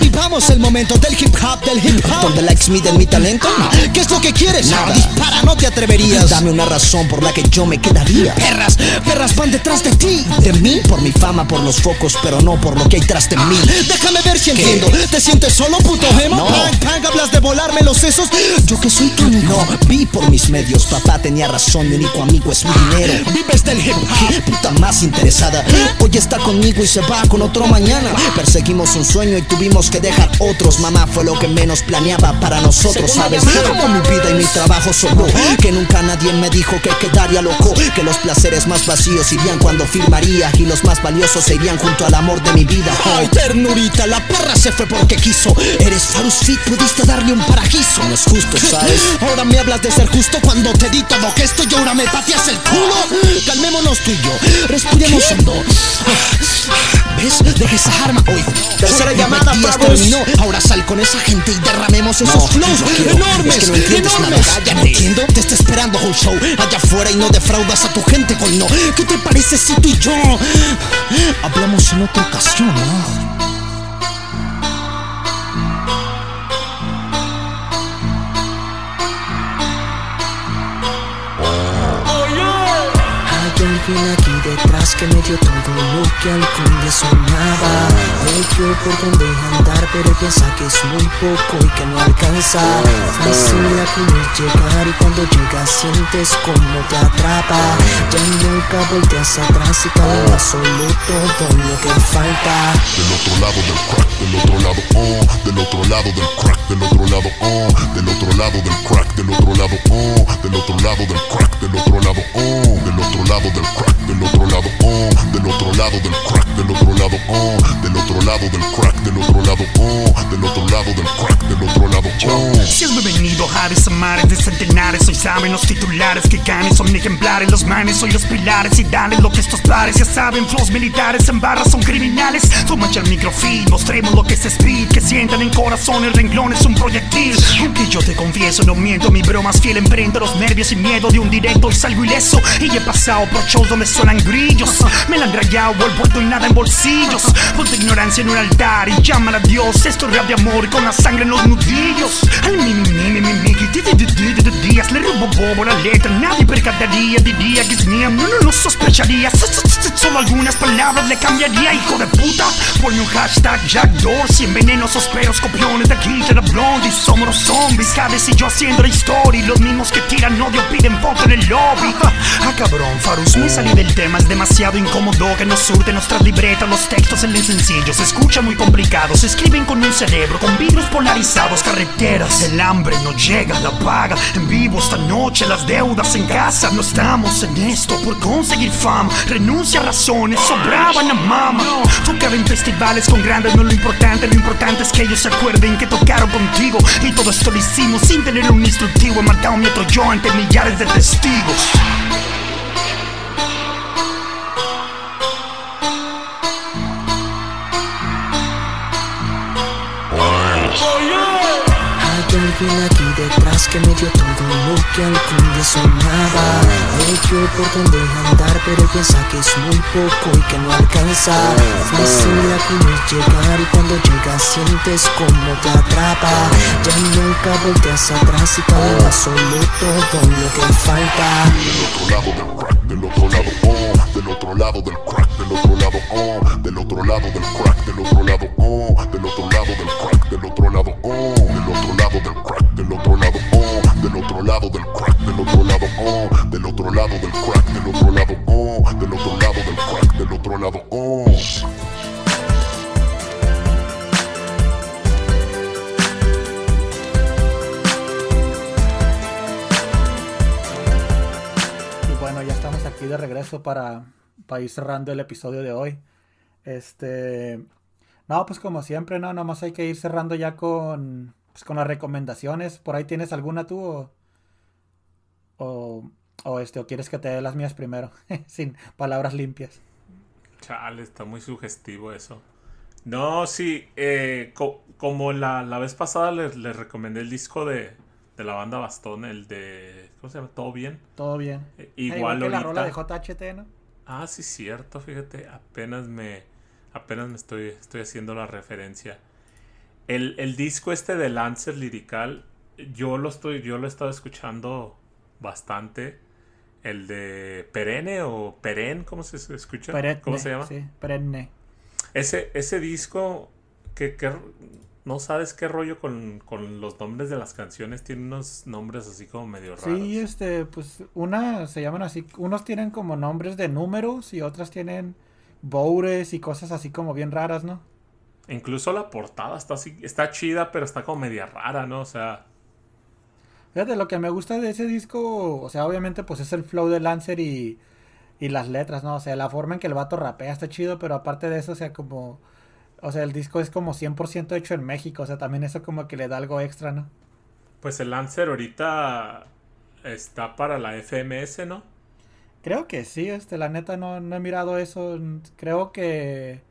vivamos el momento del hip hop, del hip hop. Donde likes mi talento. ¿Qué es lo que quieres? No, dispara, no te atreverías. Dame una razón por la que yo me quedaría. Perras perras van detrás de ti, de mí, por mi fama, por los focos, pero no por lo que hay tras de mí. Déjame ver si entiendo. ¿Te sientes solo, puto emo? No. Pang, pang, hablas de volarme los sesos. Yo que soy tu. No, vi por mis medios. Papá tenía razón, mi único amigo es mi dinero. Vives del hip hop, puta más interesada. Hoy está conmigo y se va con otro mañana. Perseguimos un sueño y tuvimos que dejar otros. Mamá fue lo que menos planeaba para nosotros, ¿sabes? Amo mi vida y mi trabajo solo. Que nunca nadie me dijo que quedaría loco. Que los placeres más vacíos irían cuando firmaría. Y los más valiosos se irían junto al amor de mi vida. Ay, ternurita, la perra se fue porque quiso. Eres Farus Fit, pudiste darle un parajizo. No es justo, ¿sabes? Ahora me hablas de ser justo cuando te di todo gesto y ahora me pateas el culo. Calmémonos tú y yo, respiremos hondo. ¿Ves? Deja esa arma hoy. Tercera llamada, terminó. Ahora sal con esa gente y derramemos esos No, flows no quiero. enormes. Es que no enormes. nada. Cállate. No entiendo, te está esperando un show allá afuera y no defraudas a tu gente, coño. ¿Qué te parece si tú y yo hablamos en otra ocasión, no? Detrás que me dio todo lo que algún día soñaba. Me dio por donde andar pero piensa que es muy poco y que no alcanza. Fácil a querer llegar y cuando llegas sientes como te atrapa. Ya nunca volteas atrás y caminas solo todo lo que falta. Del otro lado del crack, del otro lado, oh, del otro lado del crack, del otro lado, oh, del otro lado del crack, del otro lado, oh, del otro lado del crack, del otro lado, oh, del otro lado del crack, del otro lado, oh, del otro lado del crack, del otro lado, oh, del otro lado del crack, del otro lado, oh, del otro lado del crack, del otro lado, oh. Si has venido a mares de centenares Hoy saben los titulares que ganen Son ejemplares los manes, soy los pilares Y dale lo que estos pares ya saben Flows militares en barras son criminales Toma ya el microfilm, mostremos lo que es speed Que sientan en corazón el renglón es un proyectil. Aunque yo te confieso, no miento Mi broma es fiel, emprendo los nervios y miedo De un directo y salgo ileso. Y he pasado por shows donde suenan grillos. Me la han rayado, el vuelto y nada en bolsillos. Ponte ignorancia en un altar y llámala a Dios. Esto es rap de amor con la sangre en los nudillos. Al mi mi mi mi mi días. Le robo bobo la letra, nadie percataría Diría que es mía, no no lo sospecharía. Solo algunas palabras le cambiaría Hijo de puta, ponme un hashtag Jack Dorsey En venenosos peros copiones de aquí de la blondie Somos los zombies, Hades y yo haciendo la historia los mismos que tiran odio piden foto en el lobby. Ah cabrón, Farus, me salí del tema Es demasiado incómodo que nos surte nuestras libretas Los textos se leen sencillos, se escuchan muy complicados Se escriben con un cerebro, con vidrios polarizados Carreteras, el hambre no llega, la paga En vivo esta noche, las deudas en casa No estamos en esto por conseguir fama Renuncia a razones, sobraban a mama. Tocaba en festivales con grandes, no lo importante Lo importante es que ellos se acuerden que tocaron Y todo esto lo hicimos sin tener un instructivo He matado a mi otro yo ante millares de testigos alguien aquí detrás que me dio todo lo que algún día soñaba Me dio por donde andar pero piensa que es muy poco y que no alcanza. Fácil a querer llegar y cuando llegas sientes como te atrapa. Ya nunca volteas atrás y caminas solo todo lo que falta. Del otro lado, oh, del otro lado del crack, del otro lado, oh, del otro lado del crack, del otro lado, oh, del otro lado del crack, del otro lado, oh, del otro lado del crack, del otro lado, oh, del otro lado del crack, del otro lado, oh, del otro lado del crack, del otro lado, oh, del otro lado del crack, del otro lado, oh. Y bueno, ya estamos aquí de regreso para, para ir cerrando el episodio de hoy. Este. No, pues como siempre, no, nomás hay que ir cerrando ya con, pues con las recomendaciones. ¿Por ahí tienes alguna tú o, o, o este, o quieres que te dé las mías primero? *laughs* Sin palabras limpias. Chale, está muy sugestivo eso. No, sí, eh, co- como la, la vez pasada les, les recomendé el disco de, de la banda Bastón, el de... ¿Cómo se llama? ¿Todo bien? Todo bien. Eh, Ah, igual que la rola de JHT, ¿no? Ah, sí, cierto, fíjate, apenas me, apenas me estoy, estoy haciendo la referencia. El, el disco este de Lancer Lirical, yo lo estoy, yo lo he estado escuchando bastante. el de Perenne o Peren, ¿cómo se escucha? Perenne, ¿Cómo se llama? Sí, perenne. Ese, ese disco, que, que no sabes qué rollo con, con los nombres de las canciones, tiene unos nombres así como medio raros. Sí, este, pues una se llaman así, unos tienen como nombres de números y otras tienen boures y cosas así como bien raras, ¿no? Incluso la portada está así, está chida, pero está como media rara, ¿no? O sea, Fíjate, lo que me gusta de ese disco, o sea, obviamente pues es el flow de Lancer y, y las letras, ¿no? O sea, la forma en que el vato rapea está chido, pero aparte de eso, o sea, como... O sea, el disco es como 100% hecho en México, o sea, también eso como que le da algo extra, ¿no? pues el Lancer ahorita está para la FMS, ¿no? Creo que sí, este, la neta no, no he mirado eso, creo que...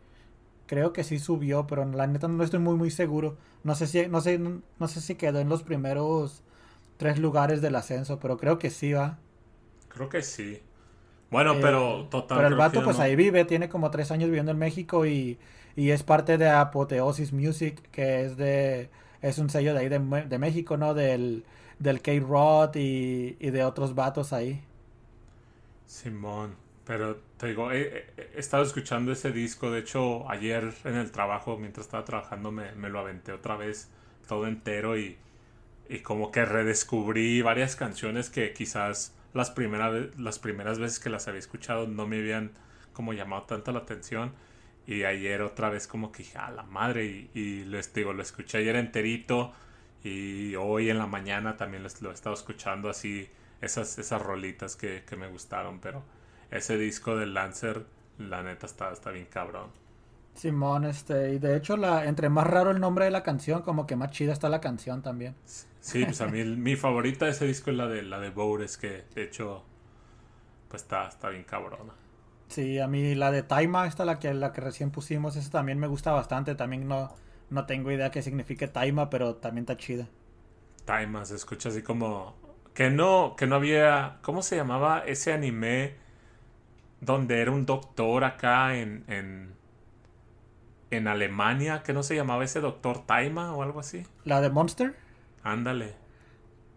Creo que sí subió, pero la neta no estoy muy muy seguro. No sé si no sé no sé si quedó en los primeros tres lugares del ascenso, pero creo que sí va. Creo que sí. Bueno, Eh, pero total. Pero el vato pues no. ahí vive, tiene como tres años viviendo en México y, y es parte de Apoteosis Music, que es de es un sello de ahí de, de México, ¿no? Del, del K-Rod y, y de otros vatos ahí. Simón, pero te digo, he, he- estado escuchando ese disco, de hecho ayer en el trabajo, mientras estaba trabajando, me, me lo aventé otra vez todo entero y, y como que redescubrí varias canciones que quizás las, primera las primeras veces que las había escuchado no me habían como llamado tanto la atención y ayer otra vez como que dije, a la madre y, y les digo, lo escuché ayer enterito y hoy en la mañana también les- lo he estado escuchando así, esas, esas rolitas que, que me gustaron, pero ese disco del Lancer, la neta está, está bien cabrón. Simón, este, y de hecho la, entre más raro el nombre de la canción, como que más chida está la canción también. Sí, pues a mí mi favorita de ese disco es la de la de Boures, que de hecho pues está, está bien cabrona. Sí, a mí la de Taima, esta la que la que recién pusimos, esa también me gusta bastante, también no no tengo idea qué signifique Taima, pero también está chida. Taima se escucha así como que no que no había ¿cómo se llamaba ese anime donde era un doctor acá en en en Alemania que no se llamaba ese doctor Taima o algo así? La de Monster, Ándale.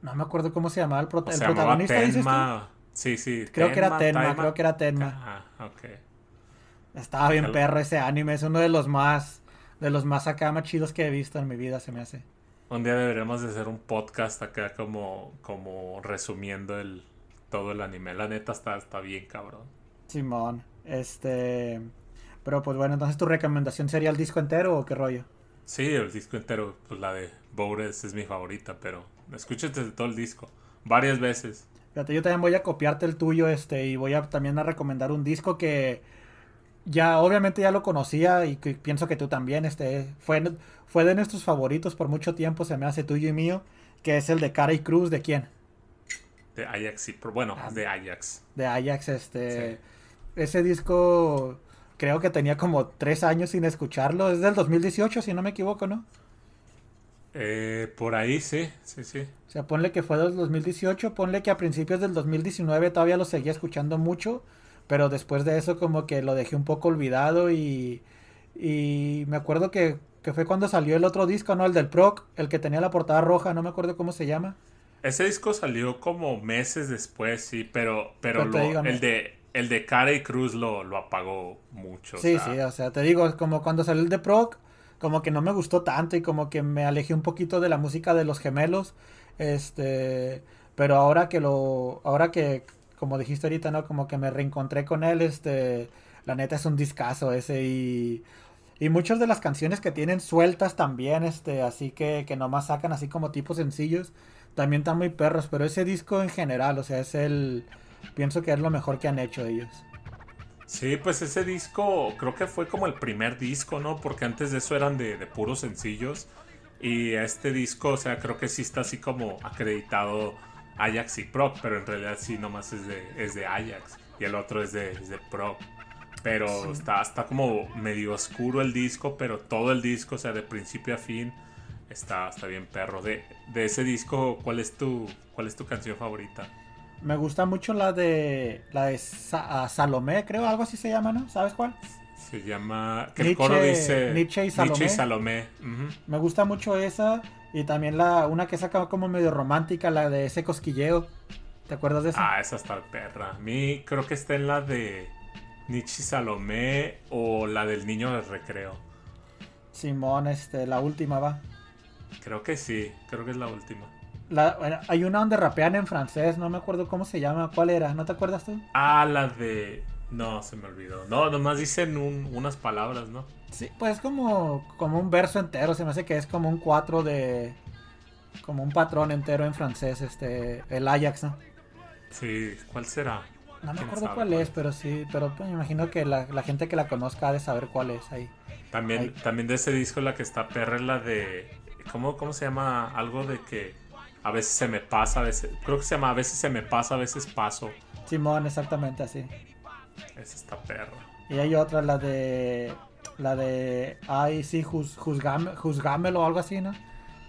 no me acuerdo cómo se llamaba el, prota- O el protagonista, dices tú? Tenma. Sí, sí. Creo que era Tenma, Taima. creo que era Tenma. Ah, ok. Estaba bien perro ese anime, es uno de los más de los más acá más chidos que he visto en mi vida, se me hace. Un día deberemos de hacer un podcast acá como, como resumiendo el todo el anime. La neta está, está bien cabrón. Simón, este, pero pues bueno, entonces tu recomendación sería el disco entero o qué rollo? Sí, el disco entero, pues la de Boures es mi favorita, pero escúchate todo el disco. Varias veces. Fíjate, yo también voy a copiarte el tuyo, este, y voy a también a recomendar un disco que ya, obviamente ya lo conocía y que pienso que tú también, este, fue, fue de nuestros favoritos por mucho tiempo, se me hace tuyo y mío, que es el de Cara y Cruz, ¿de quién? De Ajax, sí, pero bueno, de Ajax. De Ajax, este, ese disco creo que tenía como tres años sin escucharlo, es del 2018, si no me equivoco, ¿no? Eh, por ahí sí, sí, sí. O sea, ponle que fue del 2018, ponle que a principios del 2019 todavía lo seguía escuchando mucho, pero después de eso como que lo dejé un poco olvidado y, y me acuerdo que, que fue cuando salió el otro disco, ¿no? El del Proc, el que tenía la portada roja, no me acuerdo cómo se llama. Ese disco salió como meses después, sí, pero, pero, lo- el de el de Cara y Cruz lo, lo apagó mucho. o Sí, sea, sí, o sea, te digo, es como cuando salió el de Proc, como que no me gustó tanto y como que me alejé un poquito de la música de los gemelos, este, pero ahora que lo, ahora que, como dijiste ahorita, ¿no? Como que me reencontré con él, este, la neta es un discazo ese y, y muchas de las canciones que tienen sueltas también, este, así que, que nomás sacan así como tipos sencillos, también están muy perros, pero ese disco en general, o sea, es el, pienso que es lo mejor que han hecho ellos. Sí, pues ese disco creo que fue como el primer disco, ¿no? Porque antes de eso eran de, de puros sencillos. Y este disco, o sea, creo que sí está así como acreditado Ajax y Proc, pero en realidad sí nomás es de, es de Ajax. Y el otro es de, es de Proc. Pero Sí. está, está como medio oscuro el disco, pero todo el disco, o sea, de principio a fin, está, está bien perro. De, de ese disco, ¿cuál es tu, cuál es tu canción favorita? Me gusta mucho la de la de Sa- Salomé, creo, algo así se llama, ¿no? ¿Sabes cuál? Se llama... Que el Nietzsche- coro dice... Nietzsche y Salomé. Nietzsche y Salomé. Me gusta mucho esa y también la una que saca como medio romántica, la de ese cosquilleo. ¿Te acuerdas de esa? Ah, esa está perra. A mí creo que está en la de Nietzsche Salomé o la del niño del recreo. Simón, este, la última va. Creo que sí, creo que es la última. La, bueno, hay una donde rapean en francés, no me acuerdo cómo se llama, cuál era, ¿no te acuerdas tú? Ah, la de... No, se me olvidó. No, nomás dicen un- unas palabras, ¿no? Sí, pues es como, como un verso entero, se me hace que es como un cuatro de... Como un patrón entero en francés, este, el Ajax, ¿no? Sí, ¿cuál será? No me ¿Quién acuerdo cuál es, pero sí, pero pues, me imagino que la, la gente que la conozca ha de saber cuál es ahí. También, también de ese disco la que está perra es la de... ¿cómo, ¿Cómo se llama? Algo de que a veces se me pasa, a veces... Creo que se llama a veces se me pasa, a veces paso. Simón, exactamente así. Esa está perra. Y hay otra, la de. La de. Ay, sí, juz, juzgame- juzgámelo o algo así, ¿no?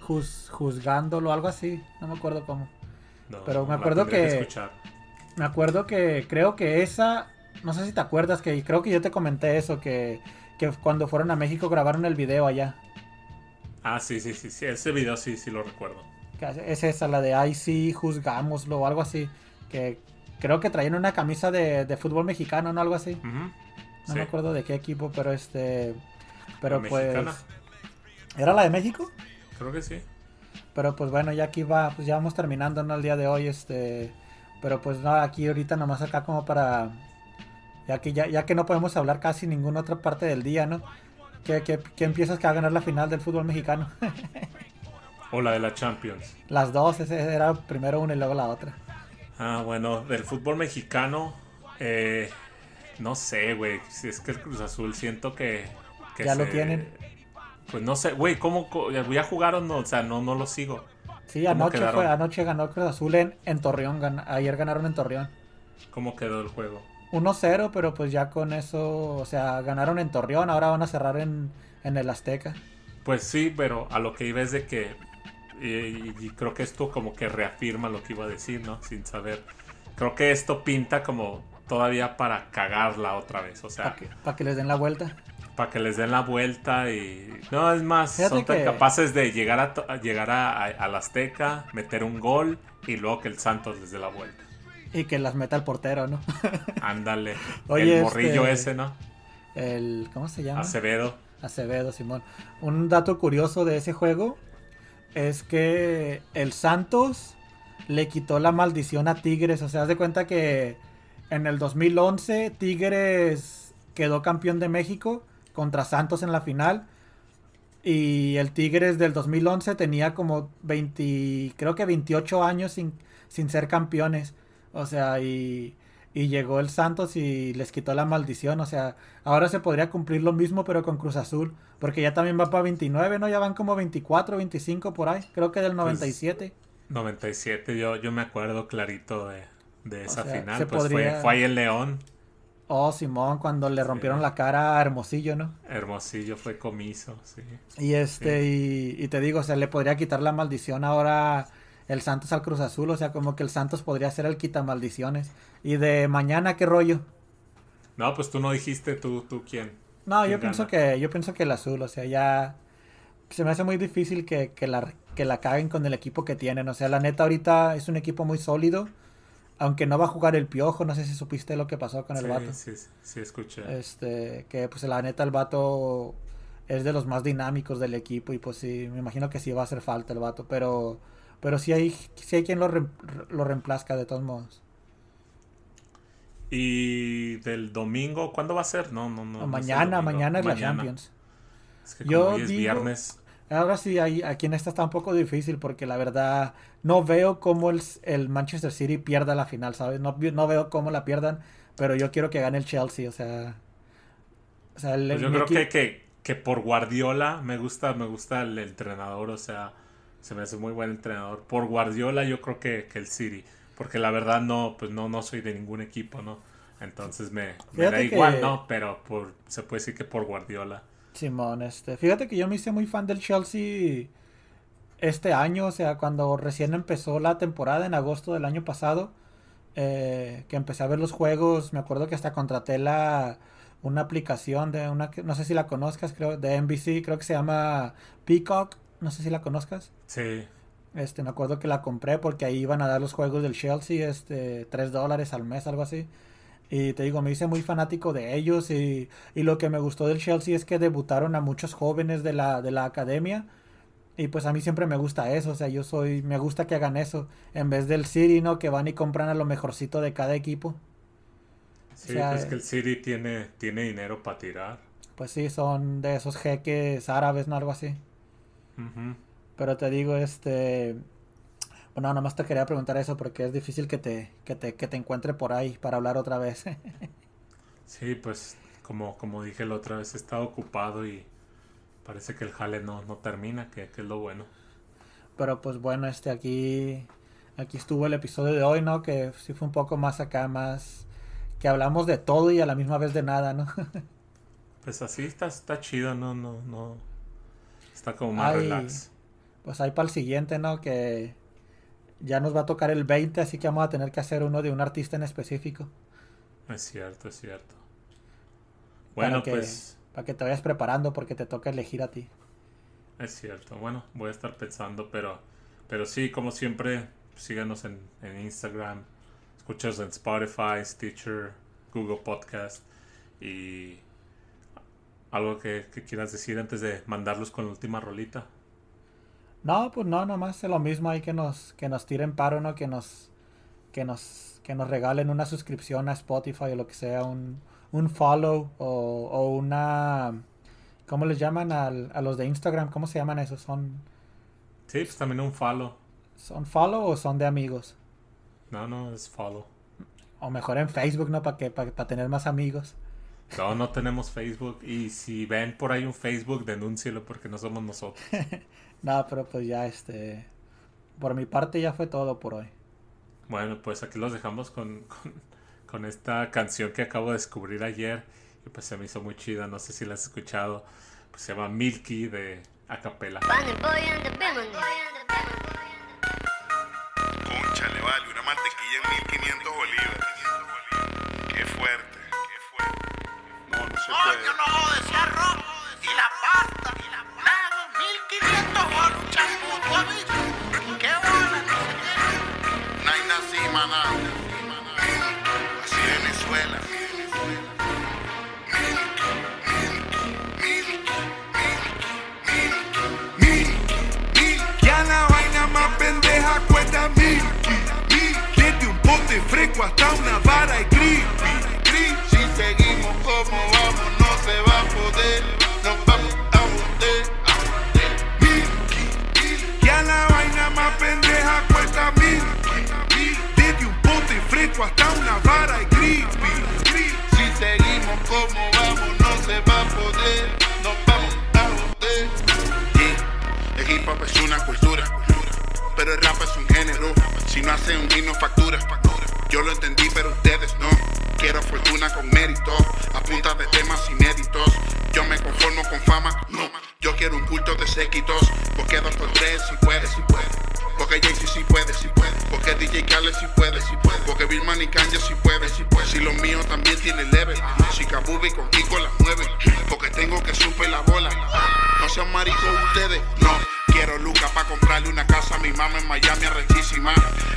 Juz, juzgándolo, algo así. No me acuerdo cómo. No, Pero me la acuerdo tendría que. me acuerdo que creo que esa. No sé si te acuerdas, que creo que yo te comenté eso, que, que cuando fueron a México grabaron el video allá. Ah, sí, sí, sí, sí. Ese video sí, sí lo recuerdo. Es esa, la de ay, sí, juzgámoslo o algo así. Que creo que traían una camisa de, de fútbol mexicano, ¿no? Algo así. No Sí. me acuerdo de qué equipo, pero este. Pero ¿La pues. mexicana? ¿Era la de México? Creo que sí. Pero pues bueno, ya aquí va, pues ya vamos terminando, ¿no? El día de hoy, este. Pero pues no, aquí ahorita nomás acá como para. Ya que, ya, ya que no podemos hablar casi ninguna otra parte del día, ¿no? ¿Qué, qué, qué empiezas que va a ganar la final del fútbol mexicano? *laughs* O la de la Champions. Las dos, ese era primero una y luego la otra. Ah, bueno, del fútbol mexicano, eh, no sé, güey. Si es que el Cruz Azul siento que. que Ya lo tienen. Pues no sé, güey, ¿cómo? ¿Ya jugaron? No, o sea, no, no lo sigo. Sí, ¿Cómo anoche quedaron? fue, anoche ganó Cruz Azul en, en Torreón, gan- ayer ganaron en Torreón. ¿Cómo quedó el juego? 1-0, pero pues ya con eso, o sea, ganaron en Torreón, ahora van a cerrar en, en el Azteca. Pues sí, pero a lo que iba es de que. Y, y creo que esto como que reafirma lo que iba a decir, ¿no? Sin saber. Creo que esto pinta como todavía para cagarla otra vez. O sea, Para que, pa' que les den la vuelta. para que les den la vuelta y no es más Fíjate son tan que- capaces de llegar a, llegar a, a- al Azteca meter un gol y luego que el Santos les dé la vuelta Y que las meta el portero, ¿no? *laughs* ándale *laughs* el morrillo este, ese no El, ¿cómo se llama? Acevedo Acevedo, Simón. Un dato curioso de ese juego es que el Santos le quitó la maldición a Tigres. O sea, haz de cuenta que en el 2011 Tigres quedó campeón de México contra Santos en la final. Y el Tigres del 2011 tenía como 20, creo que 28 años sin, sin ser campeones. O sea, y, y llegó el Santos y les quitó la maldición. O sea, ahora se podría cumplir lo mismo, pero con Cruz Azul. Porque ya también va para 29, ¿no? Ya van como 24, 25 por ahí. Creo que del 97. 97 yo yo me acuerdo clarito de, de esa sea, final pues podría- fue fue ahí el León Oh, Simón, cuando le rompieron la cara a Hermosillo, ¿no? Hermosillo fue comiso sí Y este, y, y te digo, o sea, le podría quitar la maldición ahora el Santos al Cruz Azul, o sea, como que el Santos podría ser el quita maldiciones. Y de mañana, ¿qué rollo? no pues tú no dijiste tú tú quién No, ¿Quién yo pienso que, yo pienso que el azul, o sea, ya se me hace muy difícil que, que la, que la caguen con el equipo que tienen. O sea, la neta ahorita es un equipo muy sólido. Aunque no va a jugar el piojo, no sé si supiste lo que pasó con el sí, vato. sí sí escuché Este, que pues la neta el vato es de los más dinámicos del equipo y pues sí, me imagino que sí va a hacer falta el vato, pero pero sí hay, sí hay quien lo, rem- lo reemplazca de todos modos. y del domingo cuándo va a ser no no no mañana, mañana es la Mañana. Champions. es que como Yo hoy es digo- viernes Ahora sí, ahí, aquí en esta está un poco difícil porque la verdad no veo cómo el, el Manchester City pierda la final, ¿sabes? No, no veo cómo la pierdan, pero yo quiero que gane el Chelsea, o sea... O sea, el- Pues yo creo que, que, que por Guardiola me gusta, me gusta el entrenador, o sea, se me hace muy buen entrenador. Por Guardiola yo creo que, que el City, porque la verdad no, pues no, no soy de ningún equipo, ¿no? Entonces me, me da igual, ¿no? Pero por, se puede decir que por Guardiola. Simón, este, fíjate que yo me hice muy fan del Chelsea este año, o sea, cuando recién empezó la temporada en agosto del año pasado, eh, que empecé a ver los juegos, me acuerdo que hasta contraté la una aplicación de una, que- no sé si la conozcas, creo, de NBC, creo que se llama Peacock, no sé si la conozcas. Sí. Este, me acuerdo que la compré porque ahí iban a dar los juegos del Chelsea, este, 3 dólares al mes, algo así. Y te digo, me hice muy fanático de ellos y, y lo que me gustó del Chelsea es que debutaron a muchos jóvenes de la, de la academia. Y pues a mí siempre me gusta eso, o sea, yo soy, me gusta que hagan eso, en vez del City, ¿no? Que van y compran a lo mejorcito de cada equipo. Sí, O sea, pues que el City tiene, tiene dinero para tirar. Pues sí, son de esos jeques árabes, ¿no? Algo así. Pero te digo, este... Bueno, nomás te quería preguntar eso porque es difícil que te, que te, que te encuentre por ahí para hablar otra vez. *laughs* Sí, pues como, como dije la otra vez, he estado ocupado y parece que el jale no, no termina, que, que es lo bueno. Pero pues bueno, este aquí aquí estuvo el episodio de hoy, ¿no? Que sí fue un poco más acá, más que hablamos de todo y a la misma vez de nada, ¿no? *laughs* Pues así está, está chido, no, no, no. Está como más Ay, relax. Pues ahí para el siguiente, ¿no? Que ya nos va a tocar el 20, así que vamos a tener que hacer uno de un artista en específico. Es cierto, es cierto. para Bueno, que- pues Para que te vayas preparando porque te toca elegir a ti. es cierto. Bueno, voy a estar pensando, pero, pero sí, como siempre, síganos en, en Instagram, escuchas en Spotify, Stitcher, Google Podcast y algo que, que quieras decir antes de mandarlos con la última rolita. No, pues no, nomás es lo mismo ahí que nos, que nos tiren paro, ¿no? Que nos, que nos, que nos regalen una suscripción a Spotify o lo que sea, un, un follow o, o una, ¿cómo les llaman al- a los de Instagram? ¿Cómo se llaman esos? ¿Son, Sí, pues también un follow. son follow o son de amigos? No, no, es follow. O mejor en Facebook, ¿no? Para que, para, tener más amigos. No, no tenemos Facebook. Y si ven por ahí un Facebook, denúncielo porque no somos nosotros. *laughs* No, pero pues ya este, por mi parte ya fue todo por hoy. Bueno, pues aquí los dejamos con, *laughs* con, con esta canción que acabo de descubrir ayer. Y pues se me hizo muy chida. No sé si la has escuchado. Pues se llama Milky de Acapella. Fresco hasta una vara y creepy. Si seguimos como vamos, no se va a poder. Nos vamos a joder. Ya la vaina más pendeja cuesta mil. Desde un pote fresco hasta una vara y creepy. Si seguimos como vamos, no se va a poder. Nos vamos a joder. Yeah, El hip hop es una cultura, pero el rap es un género. Si no hace un himno factura, yo lo entendí, pero ustedes no. Quiero fortuna con mérito, a punta de temas inéditos. Yo me conformo con fama, no. Yo quiero un culto de séquitos, porque dos por tres si puede, si puede. Porque Jay-Z sí puede, sí puede. Porque DJ Khaled sí puede, sí puede. Porque Birman y Kanye sí puede, sí puede. Si los míos también tienen level. Si Kabubi con Kiko las mueve. Porque tengo que supe la bola. No sean maricos ustedes, no. Quiero lucas para comprarle una casa a mi mamá en Miami arrechísima.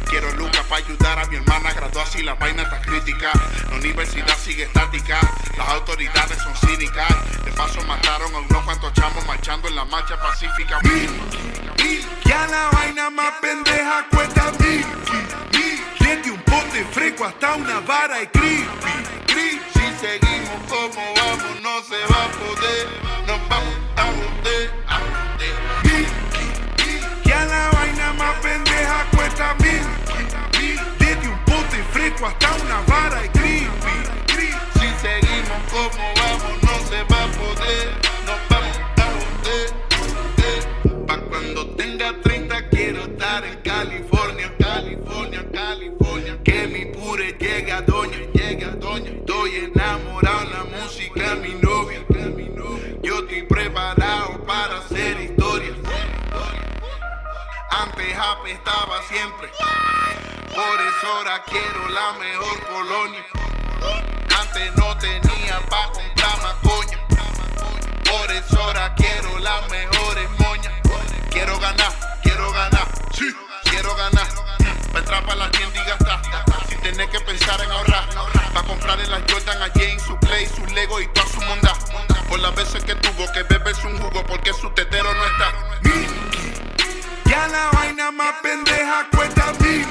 Quiero lucas para ayudar a mi hermana a graduarse y la vaina está crítica. La universidad sigue estática, las autoridades son cínicas. De paso mataron a unos cuantos chamos marchando en la marcha pacífica. Ya la vaina más pendeja cuesta mil. Desde un pote fresco hasta una vara y creepy. Si seguimos como vamos, no se va a poder. Nos vamos a joder. Más pendeja cuesta mil. Desde un pote fresco hasta una vara y creepy. Si seguimos como vamos, no se va a poder. Nos vamos a joder. Pa' cuando tenga 30 quiero estar en California, California, California. Que mi pure llegue a doña, llegue a doña. Estoy enamorado en la Antes apestaba siempre. Por eso ahora quiero la mejor colonia. Antes no tenía pa' comprar más coña. Por eso ahora quiero las mejores moñas. Quiero ganar, quiero ganar, sí, quiero ganar. Pa' entrar pa' la tienda y gastar, sin tener que pensar en ahorrar. Pa' comprarle las Jordan a James, su Play, su Lego y toda su monda. Por las veces que tuvo que beberse un jugo porque su tetero no está. Ya la vaina más pendeja cuesta mil.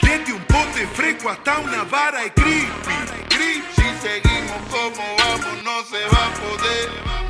Desde un pote fresco hasta una vara y creepy. Si seguimos como vamos no se va a poder.